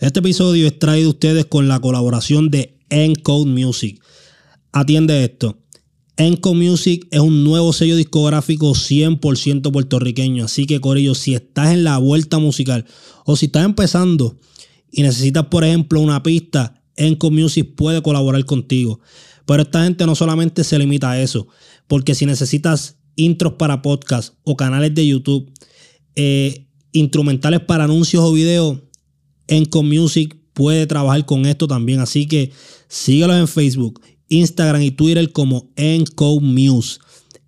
Este episodio es traído a ustedes con la colaboración de Encode Music. Atiende esto. Encode Music es un nuevo sello discográfico 100% puertorriqueño. Así que, Corillo, si estás en la vuelta musical o si estás empezando y necesitas, por ejemplo, una pista, Encode Music puede colaborar contigo. Pero esta gente no solamente se limita a eso, porque si necesitas intros para podcast o canales de YouTube, eh, instrumentales para anuncios o videos, Encode Music puede trabajar con esto también. Así que síguelos en Facebook, Instagram y Twitter como Music.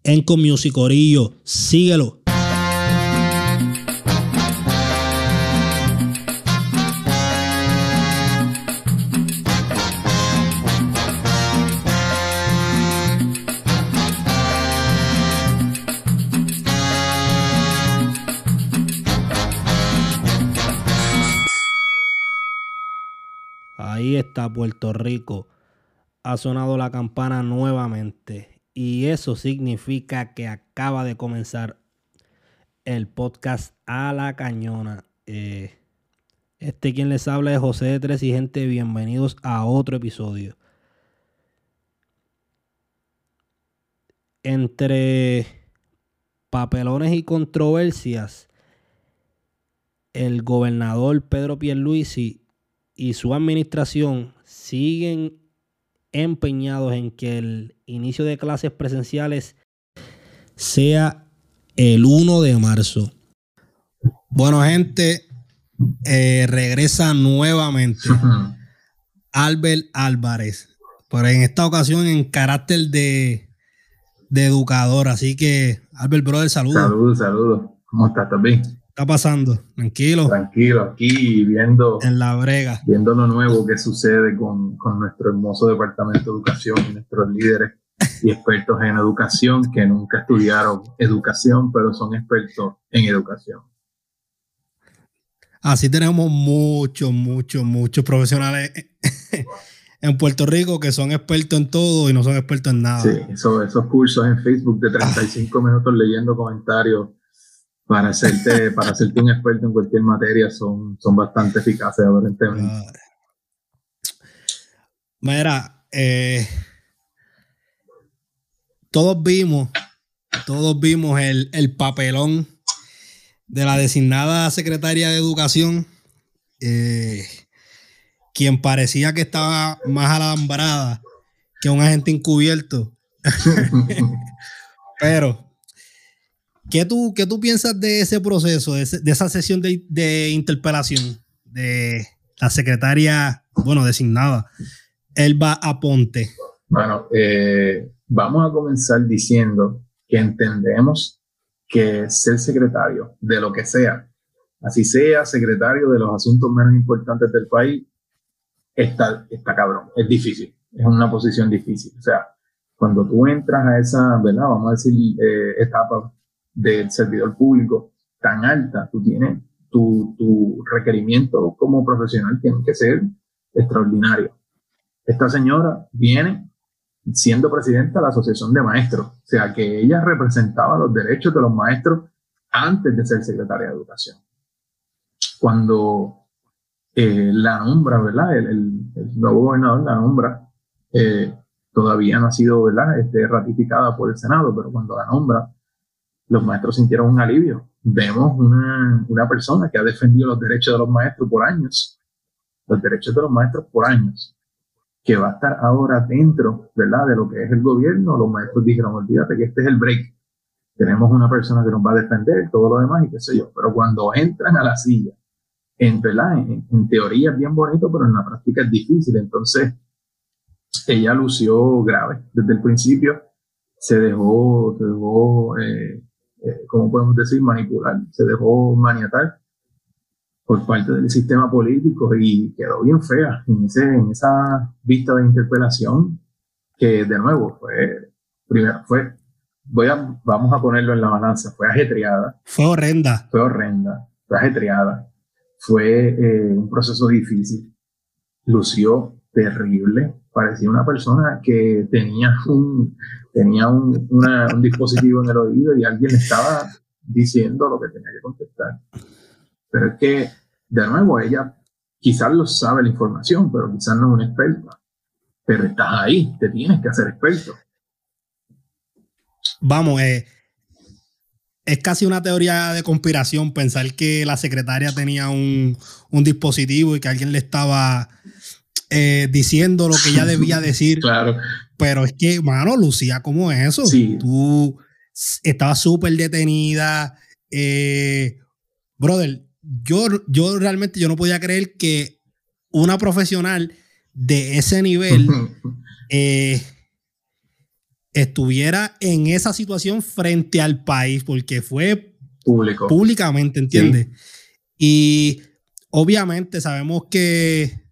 Encode Music, Corillo, síguelo. Está Puerto Rico. Ha sonado la campana nuevamente. Y eso significa que acaba de comenzar el podcast a la cañona. Eh, este quien les habla es José de Tres y gente, bienvenidos a otro episodio. Entre papelones y controversias, el gobernador Pedro Pierluisi y su administración siguen empeñados en que el inicio de clases presenciales sea el 1 de marzo. Bueno, gente, eh, regresa nuevamente Albert Álvarez, pero en esta ocasión en carácter de, de educador. Así que, Albert Brother, saludos. Saludos, saludos. ¿Cómo estás? también? Está pasando? Tranquilo. Tranquilo, aquí viendo. En la brega. Viendo lo nuevo que sucede con, con nuestro hermoso departamento de educación y nuestros líderes y expertos en educación que nunca estudiaron educación, pero son expertos en educación. Así tenemos muchos, muchos, muchos profesionales en Puerto Rico que son expertos en todo y no son expertos en nada. Sí, esos cursos en Facebook de 35 minutos leyendo comentarios para hacerte, para hacerte un experto en cualquier materia son, son bastante eficaces aparentemente. Mira, eh, todos vimos, todos vimos el, papelón de la designada secretaria de Educación, eh, quien parecía que estaba más alambrada que un agente encubierto. Pero ¿Qué tú, qué tú piensas de ese proceso, de, esa sesión de, interpelación de la secretaria, bueno, designada, Elba Aponte? Bueno, eh, vamos a comenzar diciendo que entendemos que ser secretario de lo que sea, así sea secretario de los asuntos menos importantes del país, está, está cabrón, es difícil, es una posición difícil. O sea, cuando tú entras a esa, ¿verdad? Vamos a decir, eh, etapa del servidor público tan alta, tú tienes tu, tu requerimiento como profesional tiene que ser extraordinario. Esta señora viene siendo presidenta de la Asociación de Maestros, o sea que ella representaba los derechos de los maestros antes de ser secretaria de Educación. Cuando eh, la nombra, ¿verdad? El, nuevo gobernador la nombra, eh, todavía no ha sido, ¿verdad? Este, ratificada por el Senado, pero cuando la nombra, los maestros sintieron un alivio. Vemos una, una persona que ha defendido los derechos de los maestros por años, los derechos de los maestros por años, que va a estar ahora dentro, ¿verdad?, de lo que es el gobierno. Los maestros dijeron, olvídate que este es el break. Tenemos una persona que nos va a defender, todo lo demás y qué sé yo. Pero cuando entran a la silla, en, ¿verdad? En, teoría es bien bonito, pero en la práctica es difícil. Entonces, ella lució grave desde el principio. Se dejó, se dejó eh, eh, ¿cómo podemos decir? Manipular, se dejó maniatar por parte del sistema político y quedó bien fea en, ese, en esa vista de interpelación que de nuevo fue, primero fue, voy a, vamos a ponerlo en la balanza, fue ajetreada. Fue horrenda. Fue horrenda, fue ajetreada, fue eh, un proceso difícil, lució terrible, parecía una persona que tenía un, tenía un, un dispositivo en el oído y alguien estaba diciendo lo que tenía que contestar. Pero es que, de nuevo, ella quizás lo sabe la información, pero quizás no es un experto. Pero estás ahí, te tienes que hacer experto. Vamos, eh, es casi una teoría de conspiración pensar que la secretaria tenía un, dispositivo y que alguien le estaba eh, diciendo lo que ella debía decir. claro. Pero es que, mano, Lucía, ¿cómo es eso? Sí. Tú estabas súper detenida. Eh, brother, yo, yo realmente yo no podía creer que una profesional de ese nivel eh, estuviera en esa situación frente al país, porque fue Público. públicamente, ¿entiendes? Y obviamente sabemos que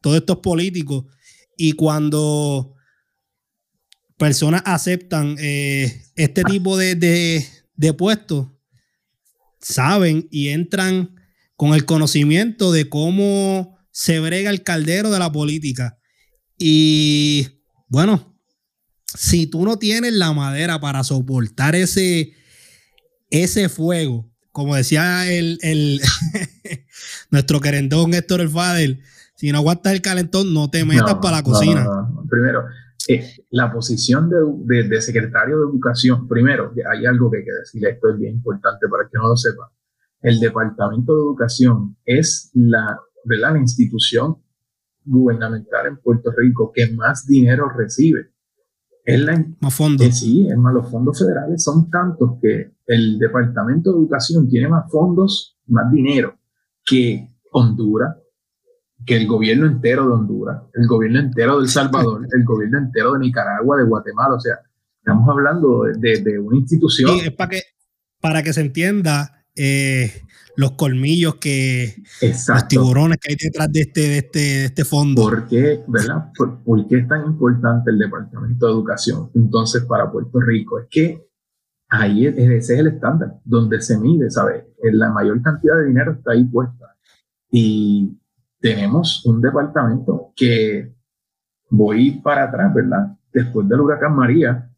todo esto es político y cuando personas aceptan eh, este tipo de, de puestos, saben y entran con el conocimiento de cómo se brega el caldero de la política. Y bueno, si tú no tienes la madera para soportar ese, ese fuego, como decía el, nuestro querendón Héctor El Fadel, si no aguantas el calentón, no te metas para la cocina. primero, eh, la posición de, secretario de Educación, primero, hay algo que hay que decir, esto es bien importante para que no lo sepa. El Departamento de Educación es la, ¿verdad? la institución gubernamental en Puerto Rico que más dinero recibe es la, más fondos. Eh, sí, es más, los fondos federales son tantos que el Departamento de Educación tiene más fondos, más dinero que Honduras, que el gobierno entero de Honduras, el gobierno entero de El Salvador, el gobierno entero de Nicaragua, de Guatemala. O sea, estamos hablando de, de, una institución. Sí, es para que, para que se entienda eh, los colmillos que los tiburones que hay detrás de este, de este, de este fondo. ¿Por qué, verdad? ¿Por, qué es tan importante el Departamento de Educación entonces para Puerto Rico? Es que ahí ese es el estándar donde se mide, ¿sabes? La mayor cantidad de dinero está ahí puesta. Y tenemos un departamento que voy para atrás, ¿verdad? Después del huracán María,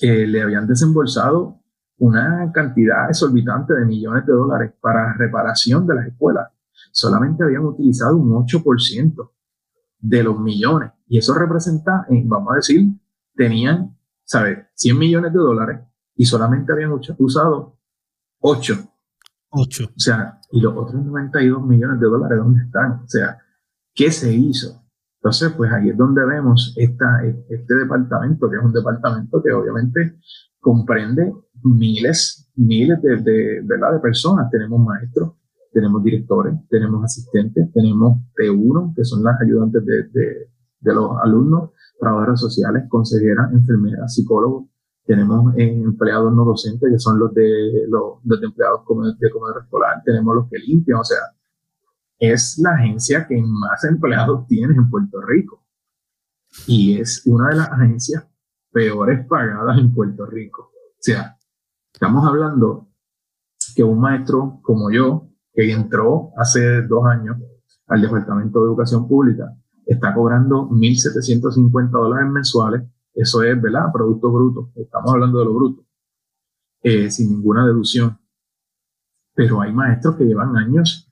eh, le habían desembolsado una cantidad exorbitante de millones de dólares para reparación de las escuelas. Solamente habían utilizado un 8% de los millones. Y eso representa, eh, vamos a decir, tenían, ¿sabes? 100 millones de dólares y solamente habían usado 8. 8. O sea, y los otros 92 millones de dólares, ¿dónde están? O sea, ¿qué se hizo? Entonces, pues ahí es donde vemos esta, este departamento, que es un departamento que obviamente comprende miles, miles de, de, de personas. Tenemos maestros, tenemos directores, tenemos asistentes, tenemos T1, que son las ayudantes de, de los alumnos, trabajadoras sociales, consejeras, enfermeras, psicólogos. Tenemos empleados no docentes, que son los de los, los empleados de comedor escolar. Tenemos los que limpian, o sea, es la agencia que más empleados tiene en Puerto Rico. Y es una de las agencias peores pagadas en Puerto Rico. O sea, estamos hablando que un maestro como yo, que entró hace dos años al Departamento de Educación Pública, está cobrando 1.750 dólares mensuales. Eso es, ¿verdad? Producto bruto. Estamos hablando de lo bruto. Eh, sin ninguna deducción. Pero hay maestros que llevan años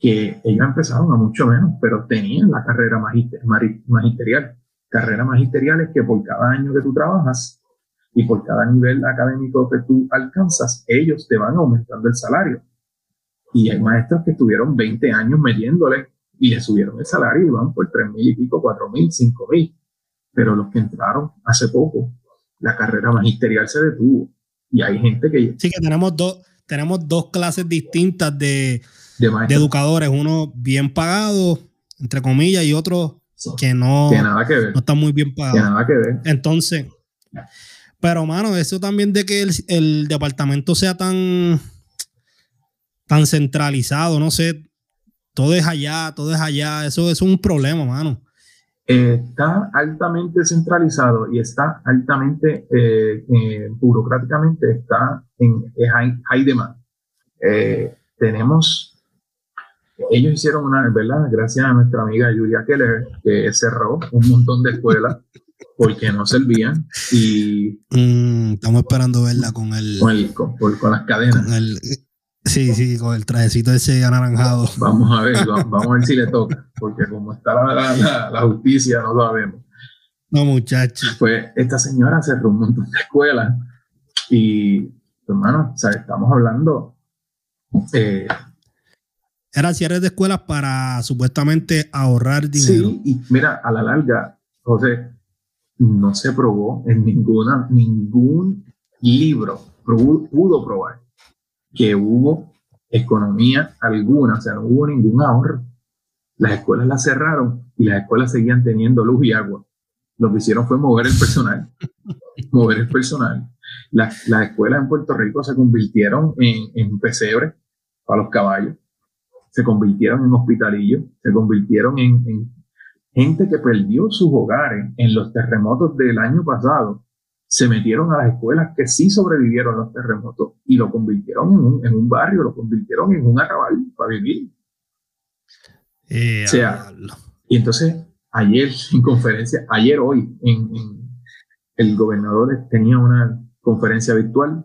que ellos empezaron a mucho menos, pero tenían la carrera magisterial. Carrera magisterial es que por cada año que tú trabajas y por cada nivel académico que tú alcanzas, ellos te van aumentando el salario. Y hay maestros que estuvieron 20 años metiéndole y le subieron el salario y van por 3 mil y pico, 4 mil, 5 mil. Pero los que entraron hace poco, la carrera magisterial se detuvo. Y hay gente que... Sí, que tenemos dos, tenemos dos clases distintas de, de, educadores, uno bien pagado, entre comillas, y otro que no, nada que ver. no está muy bien pagado. nada que ver. Entonces, pero mano, eso también de que el, departamento sea tan, tan centralizado, no sé, todo es allá, todo es allá, eso, es un problema, mano. Está altamente centralizado y está altamente, eh, eh, burocráticamente, está en high, high demand. Eh, tenemos ellos hicieron una, ¿verdad? Gracias a nuestra amiga Julia Keller, que cerró un montón de escuelas porque no servían y... Mm, estamos esperando verla con el... Con, con, las cadenas. Sí, sí, con el trajecito ese anaranjado. Vamos a ver, vamos, a ver si le toca, porque como está la, justicia, no sabemos. No, muchachos. Pues esta señora cerró un montón de escuelas y, hermano, o sea, estamos hablando. Eh, Eran cierres de escuelas para supuestamente ahorrar dinero. Sí, y mira, a la larga, José, no se probó en ninguna, ningún libro pudo probar que hubo economía alguna, o sea, no hubo ningún ahorro. Las escuelas las cerraron y las escuelas seguían teniendo luz y agua. Lo que hicieron fue mover el personal, mover el personal. Las, escuelas en Puerto Rico se convirtieron en, en pesebre para los caballos, se convirtieron en hospitalillos, se convirtieron en, en gente que perdió sus hogares en los terremotos del año pasado se metieron a las escuelas que sí sobrevivieron los terremotos y lo convirtieron en un, barrio, lo convirtieron en un arrabal para vivir. Eh, sea, y entonces ayer en conferencia, ayer hoy, en, el gobernador tenía una conferencia virtual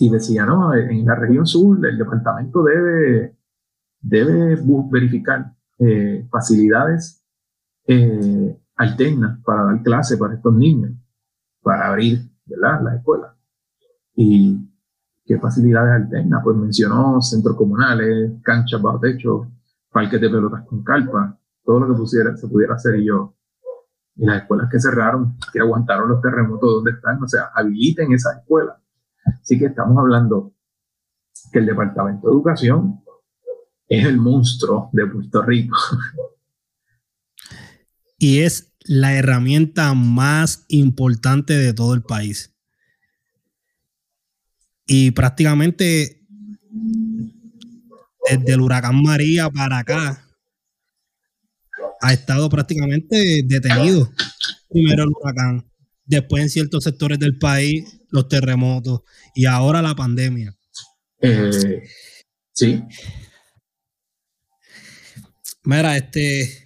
y decía, no, en la región sur el departamento debe, debe verificar eh, facilidades eh, alternas para dar clase para estos niños para abrir ¿verdad? las escuelas. ¿Y qué facilidades alternas? Pues mencionó centros comunales, canchas bajo techo, parques de pelotas con carpa, todo lo que pusiera, se pudiera hacer y yo. Y las escuelas que cerraron, que aguantaron los terremotos donde están, o sea, habiliten esas escuelas. Así que estamos hablando que el Departamento de Educación es el monstruo de Puerto Rico. Y es la herramienta más importante de todo el país. Y prácticamente desde el huracán María para acá ha estado prácticamente detenido. Primero el huracán, después en ciertos sectores del país los terremotos y ahora la pandemia. Eh, sí. Mira, este,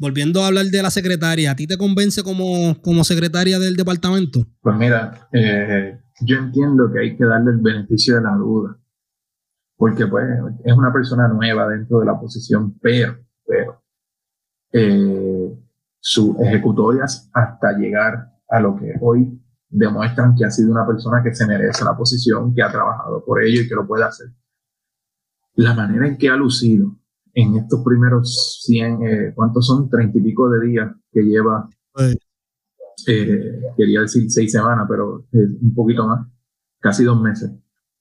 volviendo a hablar de la secretaria, ¿a ti te convence como, como secretaria del departamento? Pues mira, eh, yo entiendo que hay que darle el beneficio de la duda, porque pues es una persona nueva dentro de la posición, pero, pero, eh, sus ejecutorias hasta llegar a lo que hoy demuestran que ha sido una persona que se merece la posición, que ha trabajado por ello y que lo puede hacer. La manera en que ha lucido, en estos primeros 100, eh, ¿cuántos son? Treinta y pico de días que lleva, eh, quería decir seis semanas, pero un poquito más, casi dos meses.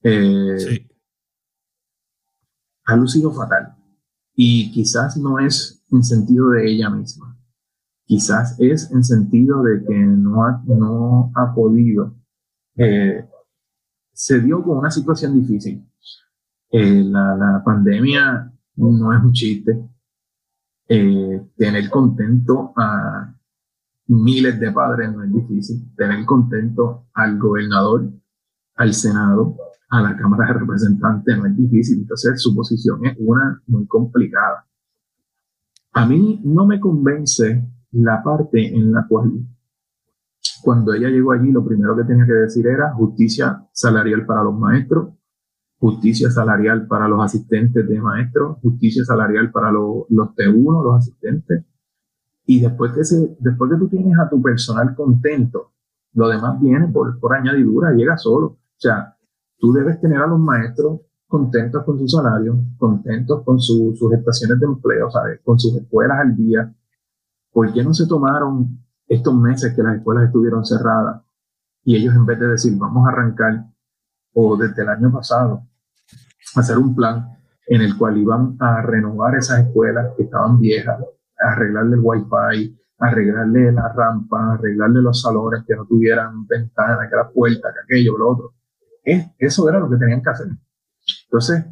Eh, ha lucido fatal. Y quizás no es en sentido de ella misma. Quizás es en sentido de que no ha, no ha podido. se dio con una situación difícil. la, la pandemia no es un chiste. Eh, tener contento a miles de padres no es difícil. Tener contento al gobernador, al Senado, a la Cámara de Representantes no es difícil. Entonces su posición es una muy complicada. A mí no me convence la parte en la cual cuando ella llegó allí lo primero que tenía que decir era justicia salarial para los maestros, justicia salarial para los asistentes de maestros, justicia salarial para los T1, los asistentes. Y después que, se, después que tú tienes a tu personal contento, lo demás viene por, por añadidura, llega solo. O sea, tú debes tener a los maestros contentos con su salario, contentos con sus estaciones de empleo, ¿sabes? con sus escuelas al día. ¿Por qué no se tomaron estos meses que las escuelas estuvieron cerradas y ellos en vez de decir vamos a arrancar o desde el año pasado hacer un plan en el cual iban a renovar esas escuelas que estaban viejas, arreglarle el wifi, arreglarle la rampa, arreglarle los salones que no tuvieran ventanas, que la puerta, que aquello, lo otro. eso era lo que tenían que hacer. Entonces,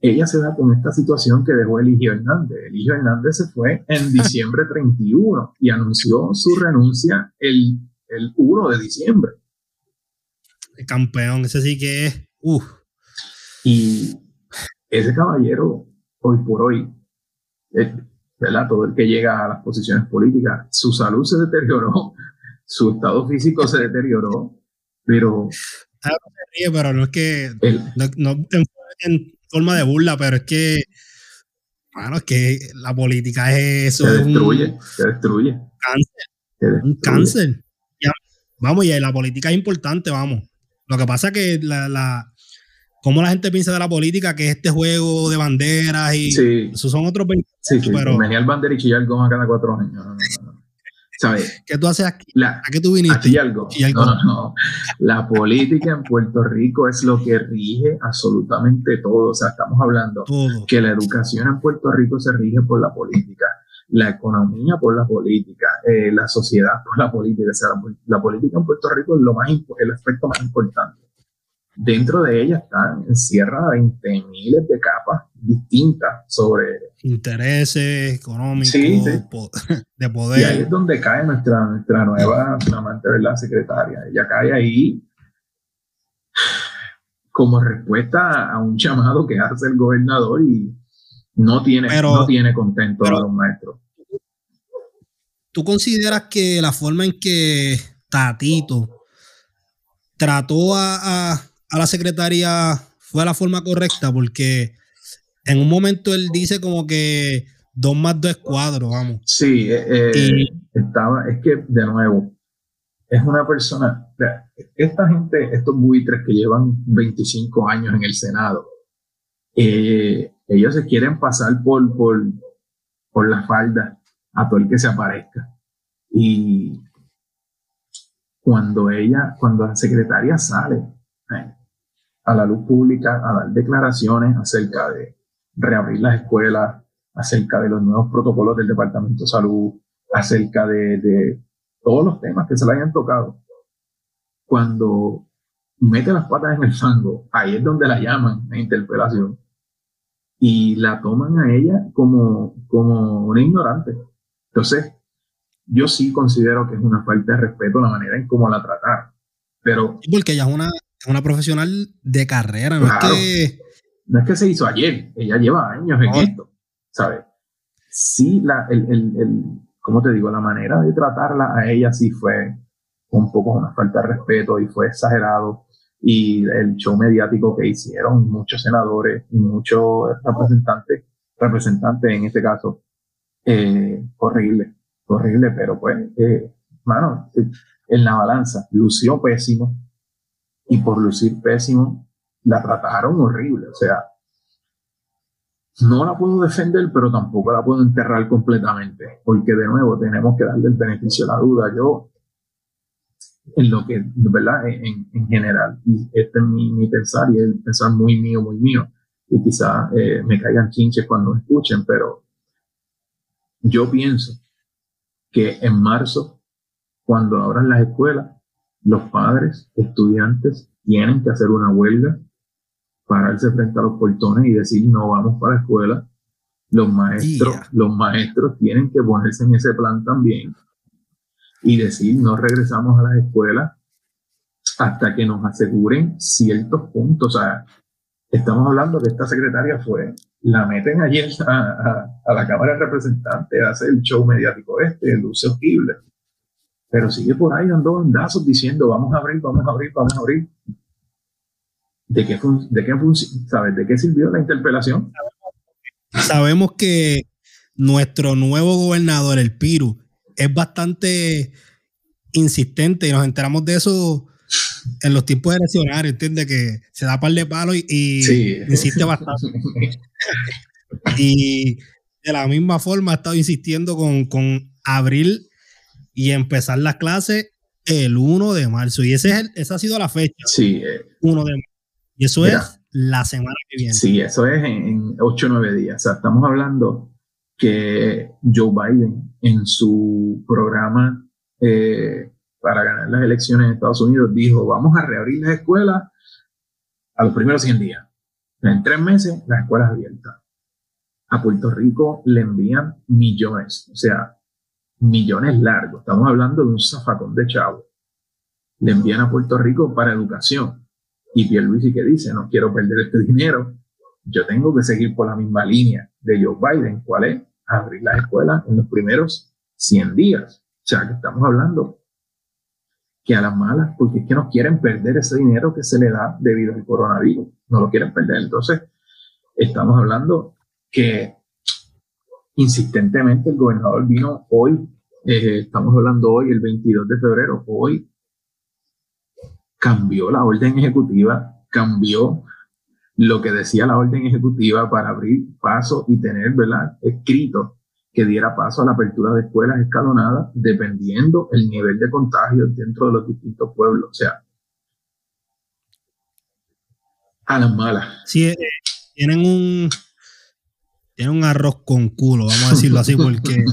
ella se da con esta situación que dejó Eligio Hernández. Eligio Hernández se fue en diciembre 31 y anunció su renuncia el, el 1 de diciembre. El campeón, ese sí que es. Y ese caballero, hoy por hoy, ¿verdad? Todo el que llega a las posiciones políticas, su salud se deterioró, su estado físico se deterioró, pero se ríe, pero no es que. no, en, forma de burla, pero es que. Bueno, es que la política es eso. Se destruye, se destruye. Cáncer. Un cáncer. vamos, y la política es importante, vamos. Lo que pasa es que la, la cómo la gente piensa de la política, que es este juego de banderas y sí. esos son otros 20 Sí, sí, pero... venía el bandera y chillar goma cada cuatro años. ¿Sabes? ¿Qué tú haces aquí? ¿A qué tú viniste? Aquí algo. No, no, no. La política en Puerto Rico es lo que rige absolutamente todo. O sea, estamos hablando que la educación en Puerto Rico se rige por la política, la economía por la política, eh, la sociedad por la política. O sea, la, política en Puerto Rico es lo más, el aspecto más importante dentro de ella están, encierra 20 miles de capas distintas sobre intereses económicos, de poder. Y ahí es donde cae nuestra, nuestra nueva amante, ¿verdad? Secretaria. Ella cae ahí como respuesta a un llamado que hace el gobernador y no tiene, no tiene contento a los maestros. ¿Tú consideras que la forma en que Tatito trató a a la secretaria fue la forma correcta porque en un momento él dice como que dos más dos cuadros, vamos. Sí, eh, eh, estaba, es que de nuevo, es una persona, esta gente, estos buitres que llevan 25 años en el Senado, eh, ellos se quieren pasar por, por, por la falda a todo el que se aparezca. Y cuando ella, cuando la secretaria sale, a la luz pública a dar declaraciones acerca de reabrir las escuelas, acerca de los nuevos protocolos del Departamento de Salud, acerca de, todos los temas que se le hayan tocado. Cuando mete las patas en el fango, ahí es donde la llaman a interpelación y la toman a ella como, como una ignorante. Entonces, yo sí considero que es una falta de respeto la manera en cómo la trataron. Pero, porque ella es una una profesional de carrera, no es que... No es que se hizo ayer, ella lleva años en esto, ¿sabes? Sí, la, el, el, el, ¿cómo te digo? La manera de tratarla a ella sí fue un poco una falta de respeto y fue exagerado. Y el show mediático que hicieron muchos senadores y muchos representantes, representantes en este caso, eh, horrible, horrible, pero pues, eh, en la balanza, lució pésimo, y por lucir pésimo, la trataron horrible. O sea, no la puedo defender, pero tampoco la puedo enterrar completamente, porque de nuevo tenemos que darle el beneficio a la duda. Yo, en lo que, ¿verdad? En, en general, y este es mi, mi, pensar, y es pensar muy mío, muy mío, y quizá eh, me caigan chinches cuando me escuchen, pero yo pienso que en marzo, cuando abran las escuelas, los padres, estudiantes, tienen que hacer una huelga, pararse frente a los portones y decir no vamos para la escuela. Los maestros, los maestros tienen que ponerse en ese plan también y decir no regresamos a las escuelas hasta que nos aseguren ciertos puntos. O sea, estamos hablando que esta secretaria fue, la meten ayer a, la Cámara de Representantes a hacer el show mediático este, luce horrible pero sigue por ahí dando bandazos diciendo vamos a abrir, vamos a abrir, vamos a abrir. ¿De qué, de qué, ¿sabes? ¿De qué sirvió la interpelación? Sabemos que nuestro nuevo gobernador, el Piru, es bastante insistente y nos enteramos de eso en los tiempos eleccionarios, entiende que se da par de palos y, insiste bastante. y de la misma forma ha estado insistiendo con, con abrir y empezar las clases el 1 de marzo. Y ese es esa ha sido la fecha. Sí. 1 eh, de marzo. Y eso es la semana que viene. Sí, eso es en, 8 o 9 días. O sea, estamos hablando que Joe Biden en su programa eh, para ganar las elecciones en Estados Unidos dijo, vamos a reabrir las escuelas a los primeros 100 días. En tres meses, las escuelas abiertas. A Puerto Rico le envían millones. O sea, millones largos. Estamos hablando de un zafacón de chavo. Le envían a Puerto Rico para educación. Y Pierluisi que dice, no quiero perder este dinero. Yo tengo que seguir por la misma línea de Joe Biden. ¿Cuál es? Abrir las escuelas en los primeros 100 días. O sea, que estamos hablando que a las malas, porque es que no quieren perder ese dinero que se le da debido al coronavirus, no lo quieren perder. Entonces, estamos hablando que insistentemente el gobernador vino hoy, eh, estamos hablando hoy, el 22 de febrero, hoy cambió la orden ejecutiva, cambió lo que decía la orden ejecutiva para abrir paso y tener, ¿verdad?, escrito que diera paso a la apertura de escuelas escalonadas dependiendo el nivel de contagio dentro de los distintos pueblos. O sea, a las malas. Sí, eh, tienen un tienen un arroz con culo, vamos a decirlo así, porque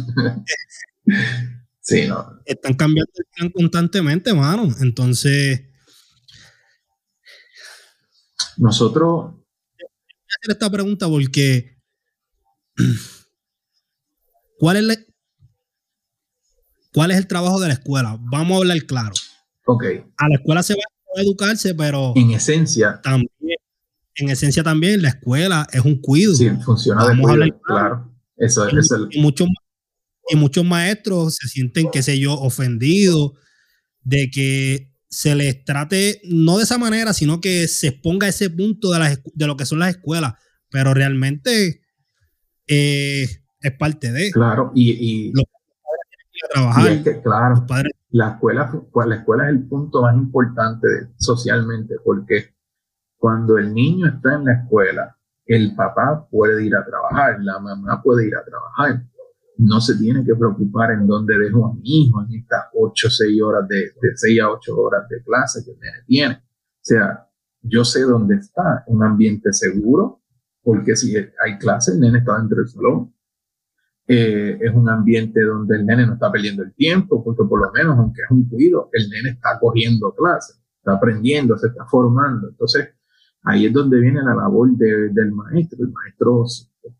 sí, no. están cambiando el plan constantemente, mano. Entonces, nosotros. Hacer esta pregunta porque ¿Cuál es, ¿Cuál es el trabajo de la escuela? Vamos a hablar claro. Ok. A la escuela se va a educarse, pero. En esencia. También. En esencia también, la escuela es un cuido. Sí, funciona de cuido, claro. Eso, es el... y, muchos, y muchos maestros se sienten, qué sé yo, ofendidos de que se les trate, no de esa manera, sino que se exponga ese punto de, de lo que son las escuelas. Pero realmente eh, es parte de. Claro, y, y los padres tienen que ir a trabajar. que, claro, la escuela, pues, la escuela es el punto más importante socialmente, porque cuando el niño está en la escuela, el papá puede ir a trabajar, la mamá puede ir a trabajar. No se tiene que preocupar en dónde dejo a mi hijo en estas 8 o 6 horas de, de 6 a 8 horas de clase que el nene tiene. O sea, yo sé dónde está, un ambiente seguro, porque si hay clase, el nene está dentro del salón. Eh, es un ambiente donde el nene no está perdiendo el tiempo, porque por lo menos, aunque es un cuido, el nene está cogiendo clases, está aprendiendo, se está formando. Entonces, ahí es donde viene la labor del maestro. El maestro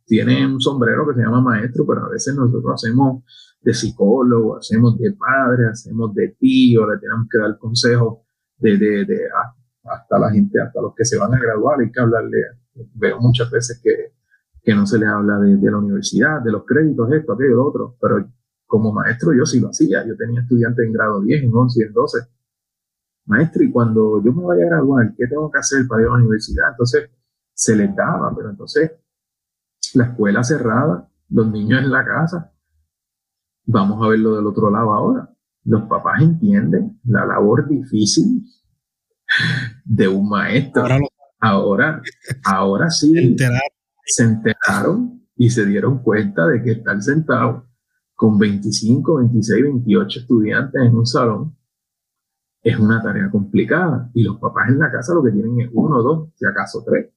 tiene un sombrero que se llama maestro, pero a veces nosotros hacemos de psicólogo, hacemos de padre, hacemos de tío, le tenemos que dar consejos de, de, de hasta la gente, hasta los que se van a graduar, hay que hablarle. Veo muchas veces que que no se le habla de, la universidad, de los créditos, esto, aquello, lo otro, pero como maestro yo sí lo hacía, yo tenía estudiantes en grado 10, en 11 y en 12. Maestro, y cuando yo me vaya a graduar, ¿qué tengo que hacer para ir a la universidad? Entonces, se les daba, pero entonces, la escuela cerrada, los niños en la casa, vamos a verlo del otro lado ahora. Los papás entienden la labor difícil de un maestro. Ahora, ahora, sí se enteraron y se dieron cuenta de que estar sentado con 25, 26, 28 estudiantes en un salón es una tarea complicada. Y los papás en la casa lo que tienen es uno, dos, si acaso tres.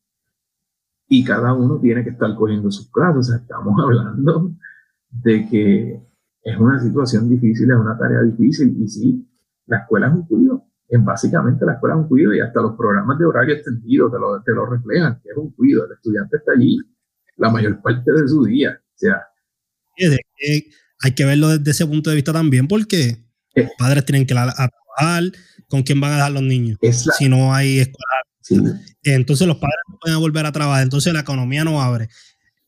Y cada uno tiene que estar cogiendo sus clases. O sea, estamos hablando de que es una situación difícil, es una tarea difícil. Y sí, la escuela es un cuido. En básicamente la escuela es un cuido y hasta los programas de horario extendido te lo, te lo reflejan, que es un cuido. El estudiante está allí la mayor parte de su día. O sea, hay que verlo desde ese punto de vista también, porque los eh. padres tienen que trabajar, con quién van a dejar los niños. si no hay escuela. Entonces los padres no pueden volver a trabajar, entonces la economía no abre.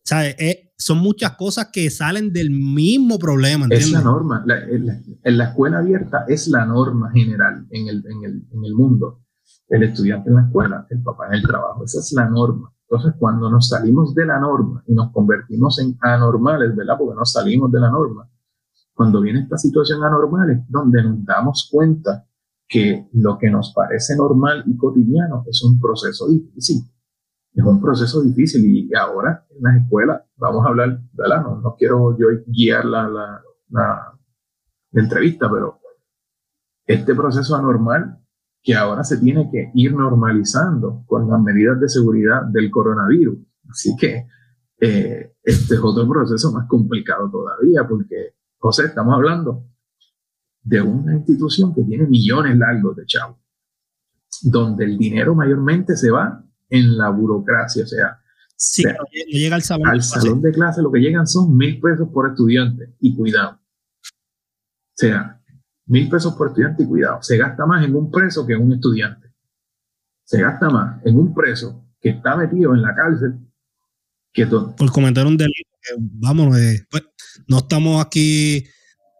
¿Sabes? Eh, son muchas cosas que salen del mismo problema. Es la norma. en, la, escuela abierta es la norma general en el, en, el, en el mundo. El estudiante en la escuela, el papá en el trabajo. Esa es la norma. Entonces, cuando nos salimos de la norma y nos convertimos en anormales, ¿verdad? Porque nos salimos de la norma. Cuando viene esta situación anormal es donde nos damos cuenta que lo que nos parece normal y cotidiano es un proceso difícil. Es un proceso difícil y ahora en las escuelas, vamos a hablar, ¿verdad? No, no quiero yo guiar la, la, la, la entrevista, pero este proceso anormal que ahora se tiene que ir normalizando con las medidas de seguridad del coronavirus. Así que eh, este es otro proceso más complicado todavía, porque, José, estamos hablando de una institución que tiene millones largos de chavos, donde el dinero mayormente se va en la burocracia, o sea, sí, no llega al salón, al salón de clase lo que llegan son mil pesos por estudiante y cuidado. O sea, mil pesos por estudiante y cuidado, se gasta más en un preso que en un estudiante. Se gasta más en un preso que está metido en la cárcel que todo. Por comentar un delito, vámonos, eh, pues, no estamos aquí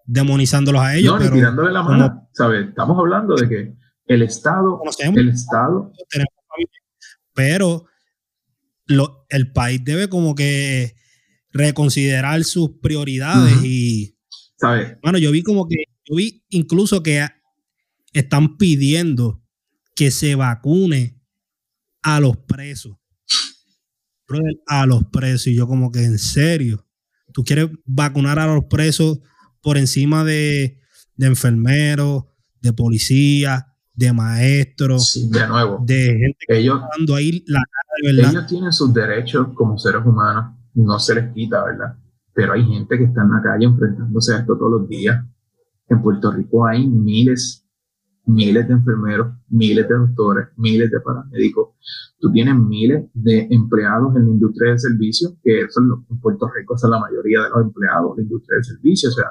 demonizándolos a ellos. No, pero tirándole la mano, ¿sabes? Estamos hablando de que el Estado, el Estado... Pero lo, el país debe como que reconsiderar sus prioridades y... ¿Sabes? Bueno, yo vi como que, yo vi incluso que están pidiendo que se vacune a los presos. A los presos. Y yo como que en serio, tú quieres vacunar a los presos por encima de, de enfermeros, de policías, de maestros, de nuevo, de gente que ellos, está ahí la cara de verdad. Ellos tienen sus derechos como seres humanos, no se les quita, ¿verdad? Pero hay gente que está en la calle enfrentándose a esto todos los días. En Puerto Rico hay miles miles de enfermeros, miles de doctores, miles de paramédicos. Tú tienes miles de empleados en la industria de servicios, que eso en Puerto Rico son la mayoría de los empleados de la industria de servicios, o sea,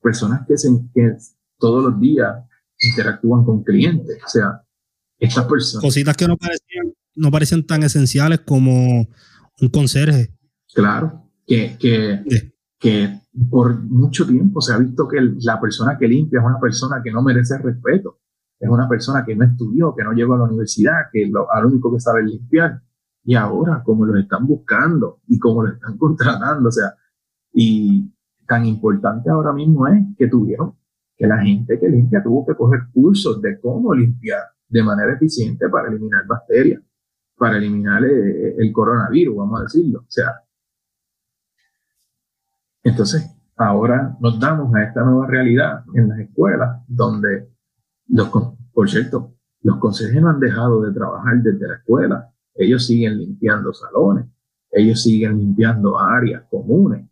personas que, se, que todos los días interactúan con clientes, o sea, estas personas. Cositas que no parecían, no parecen tan esenciales como un conserje. Claro, que, que, que por mucho tiempo se ha visto que la persona que limpia es una persona que no merece respeto, es una persona que no estudió, que no llegó a la universidad, que lo, al único que sabe limpiar. Y ahora, como los están buscando y como lo están contratando, o sea, y tan importante ahora mismo es que tuvieron que la gente que limpia tuvo que coger cursos de cómo limpiar de manera eficiente para eliminar bacterias, para eliminar eh, el coronavirus, vamos a decirlo. O sea, entonces, ahora nos damos a esta nueva realidad en las escuelas, donde, los, por cierto, los consejeros han dejado de trabajar desde la escuela. Ellos siguen limpiando salones, ellos siguen limpiando áreas comunes.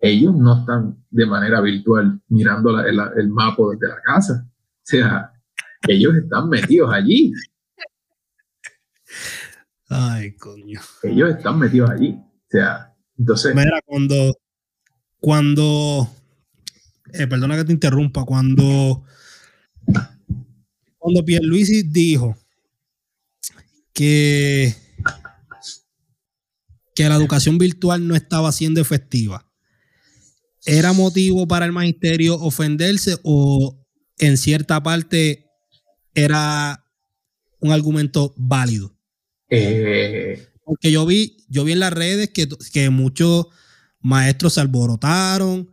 Ellos no están de manera virtual mirando el, mapa desde la casa. O sea, ellos están metidos allí. Ay, coño. Ellos están metidos allí. O sea, entonces. Mira, cuando, cuando, eh, perdona que te interrumpa, cuando, cuando Pierluisi dijo que, que la educación virtual no estaba siendo efectiva, ¿era motivo para el magisterio ofenderse o en cierta parte era un argumento válido? Eh, Porque yo vi, yo vi en las redes que, que muchos maestros se alborotaron.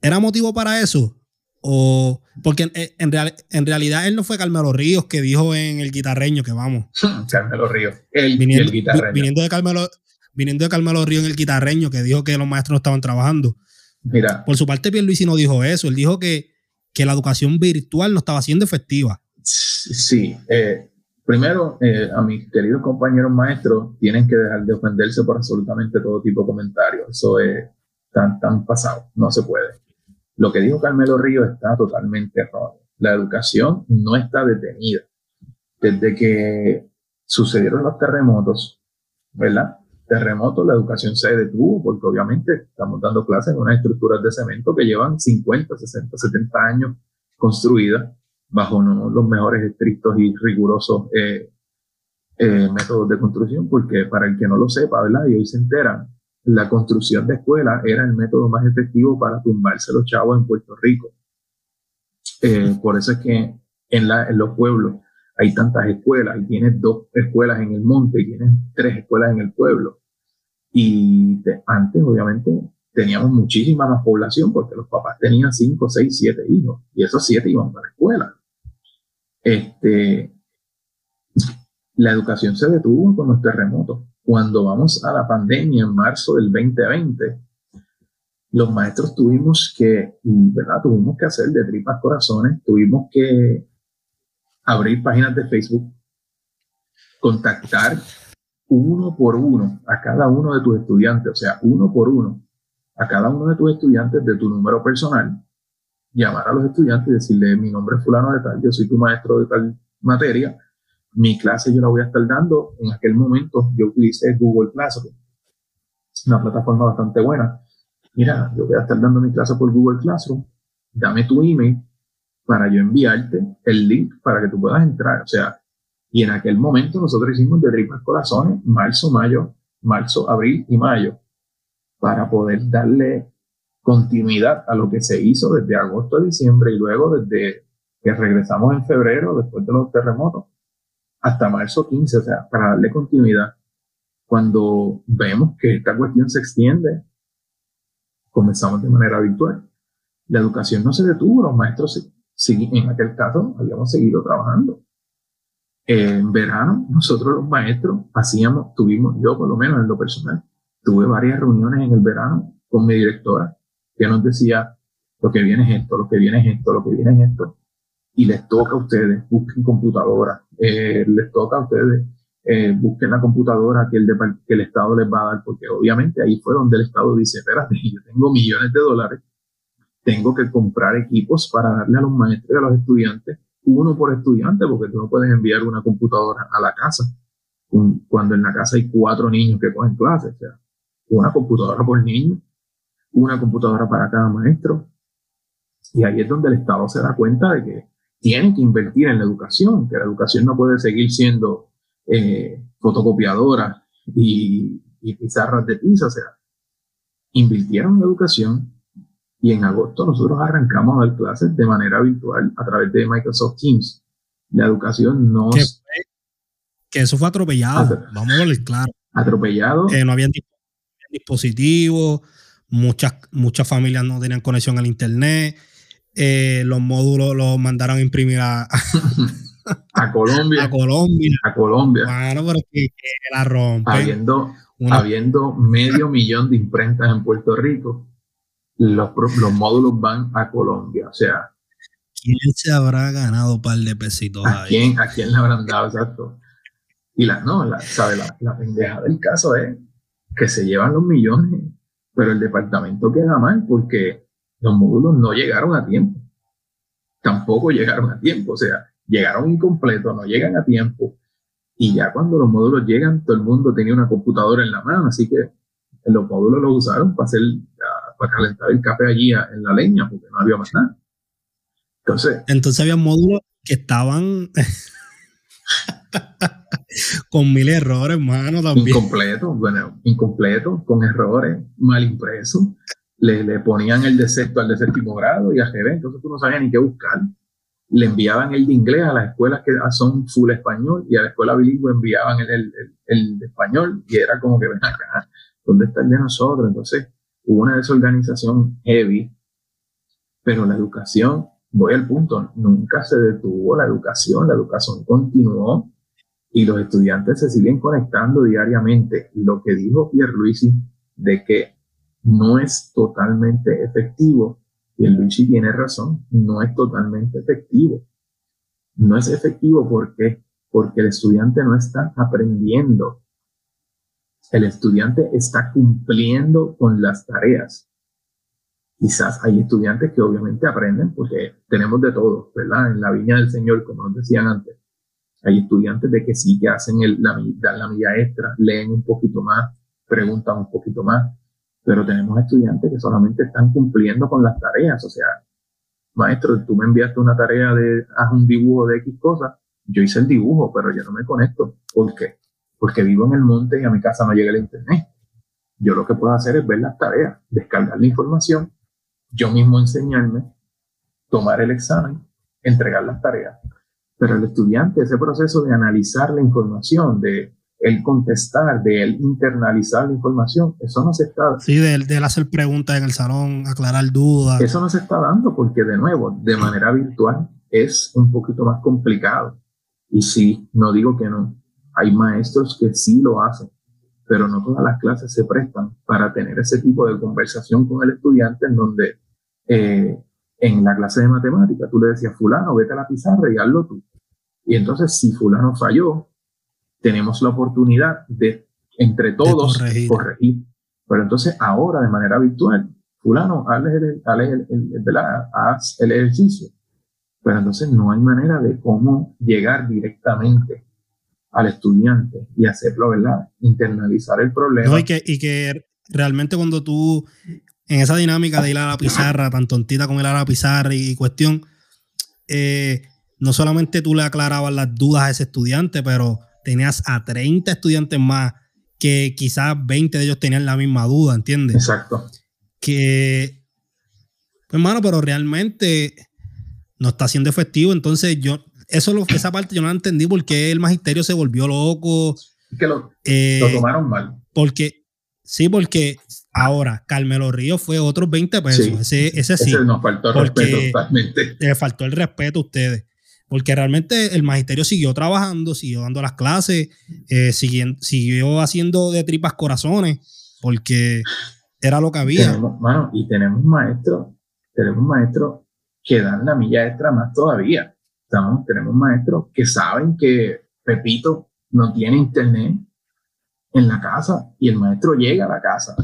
¿Era motivo para eso? O porque en, en, realidad él no fue Carmelo Ríos que dijo en el guitarreño que vamos. Carmelo Ríos, el, viniendo, el guitarreño. Viniendo de, Carmelo, viniendo de Carmelo Ríos en el guitarreño que dijo que los maestros no estaban trabajando. Mira. Por su parte, Pierluisi no dijo eso. Él dijo que, que la educación virtual no estaba siendo efectiva. Sí. Eh, primero, eh, a mis queridos compañeros maestros, tienen que dejar de ofenderse por absolutamente todo tipo de comentarios. Eso es tan, tan pasado, no se puede. Lo que dijo Carmelo Ríos está totalmente erróneo. La educación no está detenida. Desde que sucedieron los terremotos, ¿verdad? Terremotos, la educación se detuvo porque obviamente estamos dando clases en unas estructuras de cemento que llevan 50, 60, 70 años construidas bajo los mejores estrictos y rigurosos eh, eh, métodos de construcción, porque para el que no lo sepa, ¿verdad? Y hoy se enteran, la construcción de escuelas era el método más efectivo para tumbarse los chavos en Puerto Rico. Eh, por eso es que en los pueblos hay tantas escuelas, y tienes dos escuelas en el monte, y tienes tres escuelas en el pueblo. Y antes, obviamente, teníamos muchísima más población porque los papás tenían cinco, seis, siete hijos y esos siete iban para la escuela. Este, la educación se detuvo con los terremotos. Cuando vamos a la pandemia en marzo del 2020, los maestros tuvimos que, ¿verdad? Tuvimos que hacer de tripas corazones, tuvimos que abrir páginas de Facebook, contactar uno por uno a cada uno de tus estudiantes, o sea, uno por uno, a cada uno de tus estudiantes de tu número personal, llamar a los estudiantes y decirle, mi nombre es fulano de tal, yo soy tu maestro de tal materia, mi clase yo la voy a estar dando. En aquel momento yo utilicé Google Classroom, una plataforma bastante buena. Mira, yo voy a estar dando mi clase por Google Classroom, dame tu email para yo enviarte el link para que tú puedas entrar. O sea, y en aquel momento nosotros hicimos de tripas corazones, marzo, mayo, marzo, abril y mayo para poder darle continuidad a lo que se hizo desde agosto a diciembre y luego desde que regresamos en febrero después de los terremotos hasta marzo 15, o sea, para darle continuidad. Cuando vemos que esta cuestión se extiende, comenzamos de manera virtual. La educación no se detuvo, los maestros en aquel caso habíamos seguido trabajando. En verano, nosotros los maestros hacíamos, tuvimos, yo por lo menos en lo personal, tuve varias reuniones en el verano con mi directora que nos decía, lo que viene es esto, lo que viene es esto, lo que viene es esto. Y les toca a ustedes, busquen computadora, eh, les toca a ustedes, eh, busquen la computadora que el, que el Estado les va a dar, porque obviamente ahí fue donde el Estado dice, espérate, yo tengo millones de dólares, tengo que comprar equipos para darle a los maestros y a los estudiantes uno por estudiante, porque tú no puedes enviar una computadora a la casa cuando en la casa hay cuatro niños que cogen clases. O sea, una computadora por niño, una computadora para cada maestro. Y ahí es donde el Estado se da cuenta de que tiene que invertir en la educación, que la educación no puede seguir siendo eh, fotocopiadora y, pizarras de pizza. O sea, invirtieron en la educación, y en agosto nosotros arrancamos a dar clases de manera virtual a través de Microsoft Teams. La educación no... Que, eso fue atropellado, vamos a ver claro. Atropellado. Que no habían dispositivos, muchas, muchas familias no tenían conexión al Internet, eh, los módulos los mandaron a imprimir a... a Colombia. A Colombia. A Colombia. Bueno, pero que, la rompen. Habiendo, habiendo medio millón de imprentas en Puerto Rico, los, los módulos van a Colombia. O sea, ¿quién se habrá ganado un par de pesitos ¿a ahí? Quién, ¿A quién le habrán dado exacto? Y la, no, la, ¿sabe? La, la pendeja del caso es que se llevan los millones, pero el departamento queda mal porque los módulos no llegaron a tiempo. Tampoco llegaron a tiempo, o sea, llegaron incompletos, no llegan a tiempo. Y ya cuando los módulos llegan, todo el mundo tenía una computadora en la mano, así que los módulos los usaron para hacer para calentar el café allí en la leña, porque no había más nada. Entonces, Entonces había módulos que estaban con mil errores, hermano, también. Incompleto, bueno, incompleto, con errores, mal impreso. Le, le ponían el de sexto al de séptimo grado y a GB, entonces tú no sabías ni qué buscar. Le enviaban el de inglés a las escuelas que son full español y a la escuela bilingüe enviaban el, el, el, de español y era como que ven acá, ¿dónde está el de nosotros? Entonces, hubo una desorganización heavy, pero la educación, voy al punto, nunca se detuvo la educación, la educación continuó y los estudiantes se siguen conectando diariamente. Lo que dijo Pierluisi de que no es totalmente efectivo, Pierluisi tiene razón, no es totalmente efectivo. No es efectivo porque porque el estudiante no está aprendiendo el estudiante está cumpliendo con las tareas. Quizás hay estudiantes que obviamente aprenden porque tenemos de todo, ¿verdad? En la viña del Señor, como nos decían antes. Hay estudiantes de que sí que hacen la, la milla extra, leen un poquito más, preguntan un poquito más, pero tenemos estudiantes que solamente están cumpliendo con las tareas. O sea, maestro, tú me enviaste una tarea de haz un dibujo de X cosa, yo hice el dibujo, pero yo no me conecto. ¿Por qué? Porque vivo en el monte y a mi casa no llega el internet. Yo lo que puedo hacer es ver las tareas, descargar la información, yo mismo enseñarme, tomar el examen, entregar las tareas. Pero el estudiante, ese proceso de analizar la información, de el contestar, de él internalizar la información, eso no se está Sí, de, de hacer preguntas en el salón, aclarar dudas. Eso no se está dando porque, de nuevo, de manera virtual es un poquito más complicado. Y sí, no digo que no, hay maestros que sí lo hacen, pero no todas las clases se prestan para tener ese tipo de conversación con el estudiante en donde eh, en la clase de matemática tú le decías, fulano, vete a la pizarra y hazlo tú. Y entonces si fulano falló, tenemos la oportunidad de, entre todos, corregir. Pero entonces ahora de manera virtual, fulano, haz el, el, el, haz el ejercicio. Pero entonces no hay manera de cómo llegar directamente al estudiante y hacerlo, ¿verdad? Internalizar el problema. y, que, y que realmente cuando tú, en esa dinámica de ir a la pizarra, tan tontita con ir a la pizarra y, cuestión, eh, no solamente tú le aclarabas las dudas a ese estudiante, pero tenías a 30 estudiantes más que quizás 20 de ellos tenían la misma duda, ¿entiendes? Exacto. Que Pues, hermano, pero realmente no está siendo efectivo. Entonces, yo, eso lo, esa parte yo no la entendí porque el magisterio se volvió loco. Que lo, eh, lo tomaron mal. Porque, sí, porque ahora Carmelo Río fue otros 20 pesos. ese, ese sí. Ese nos faltó el respeto totalmente. Le faltó el respeto a ustedes. Porque realmente el magisterio siguió trabajando, siguió dando las clases, eh, siguió haciendo de tripas corazones, porque era lo que había. y tenemos maestros, tenemos maestros que dan la milla extra más todavía. Tenemos maestros que saben que Pepito no tiene internet en la casa y el maestro llega a la casa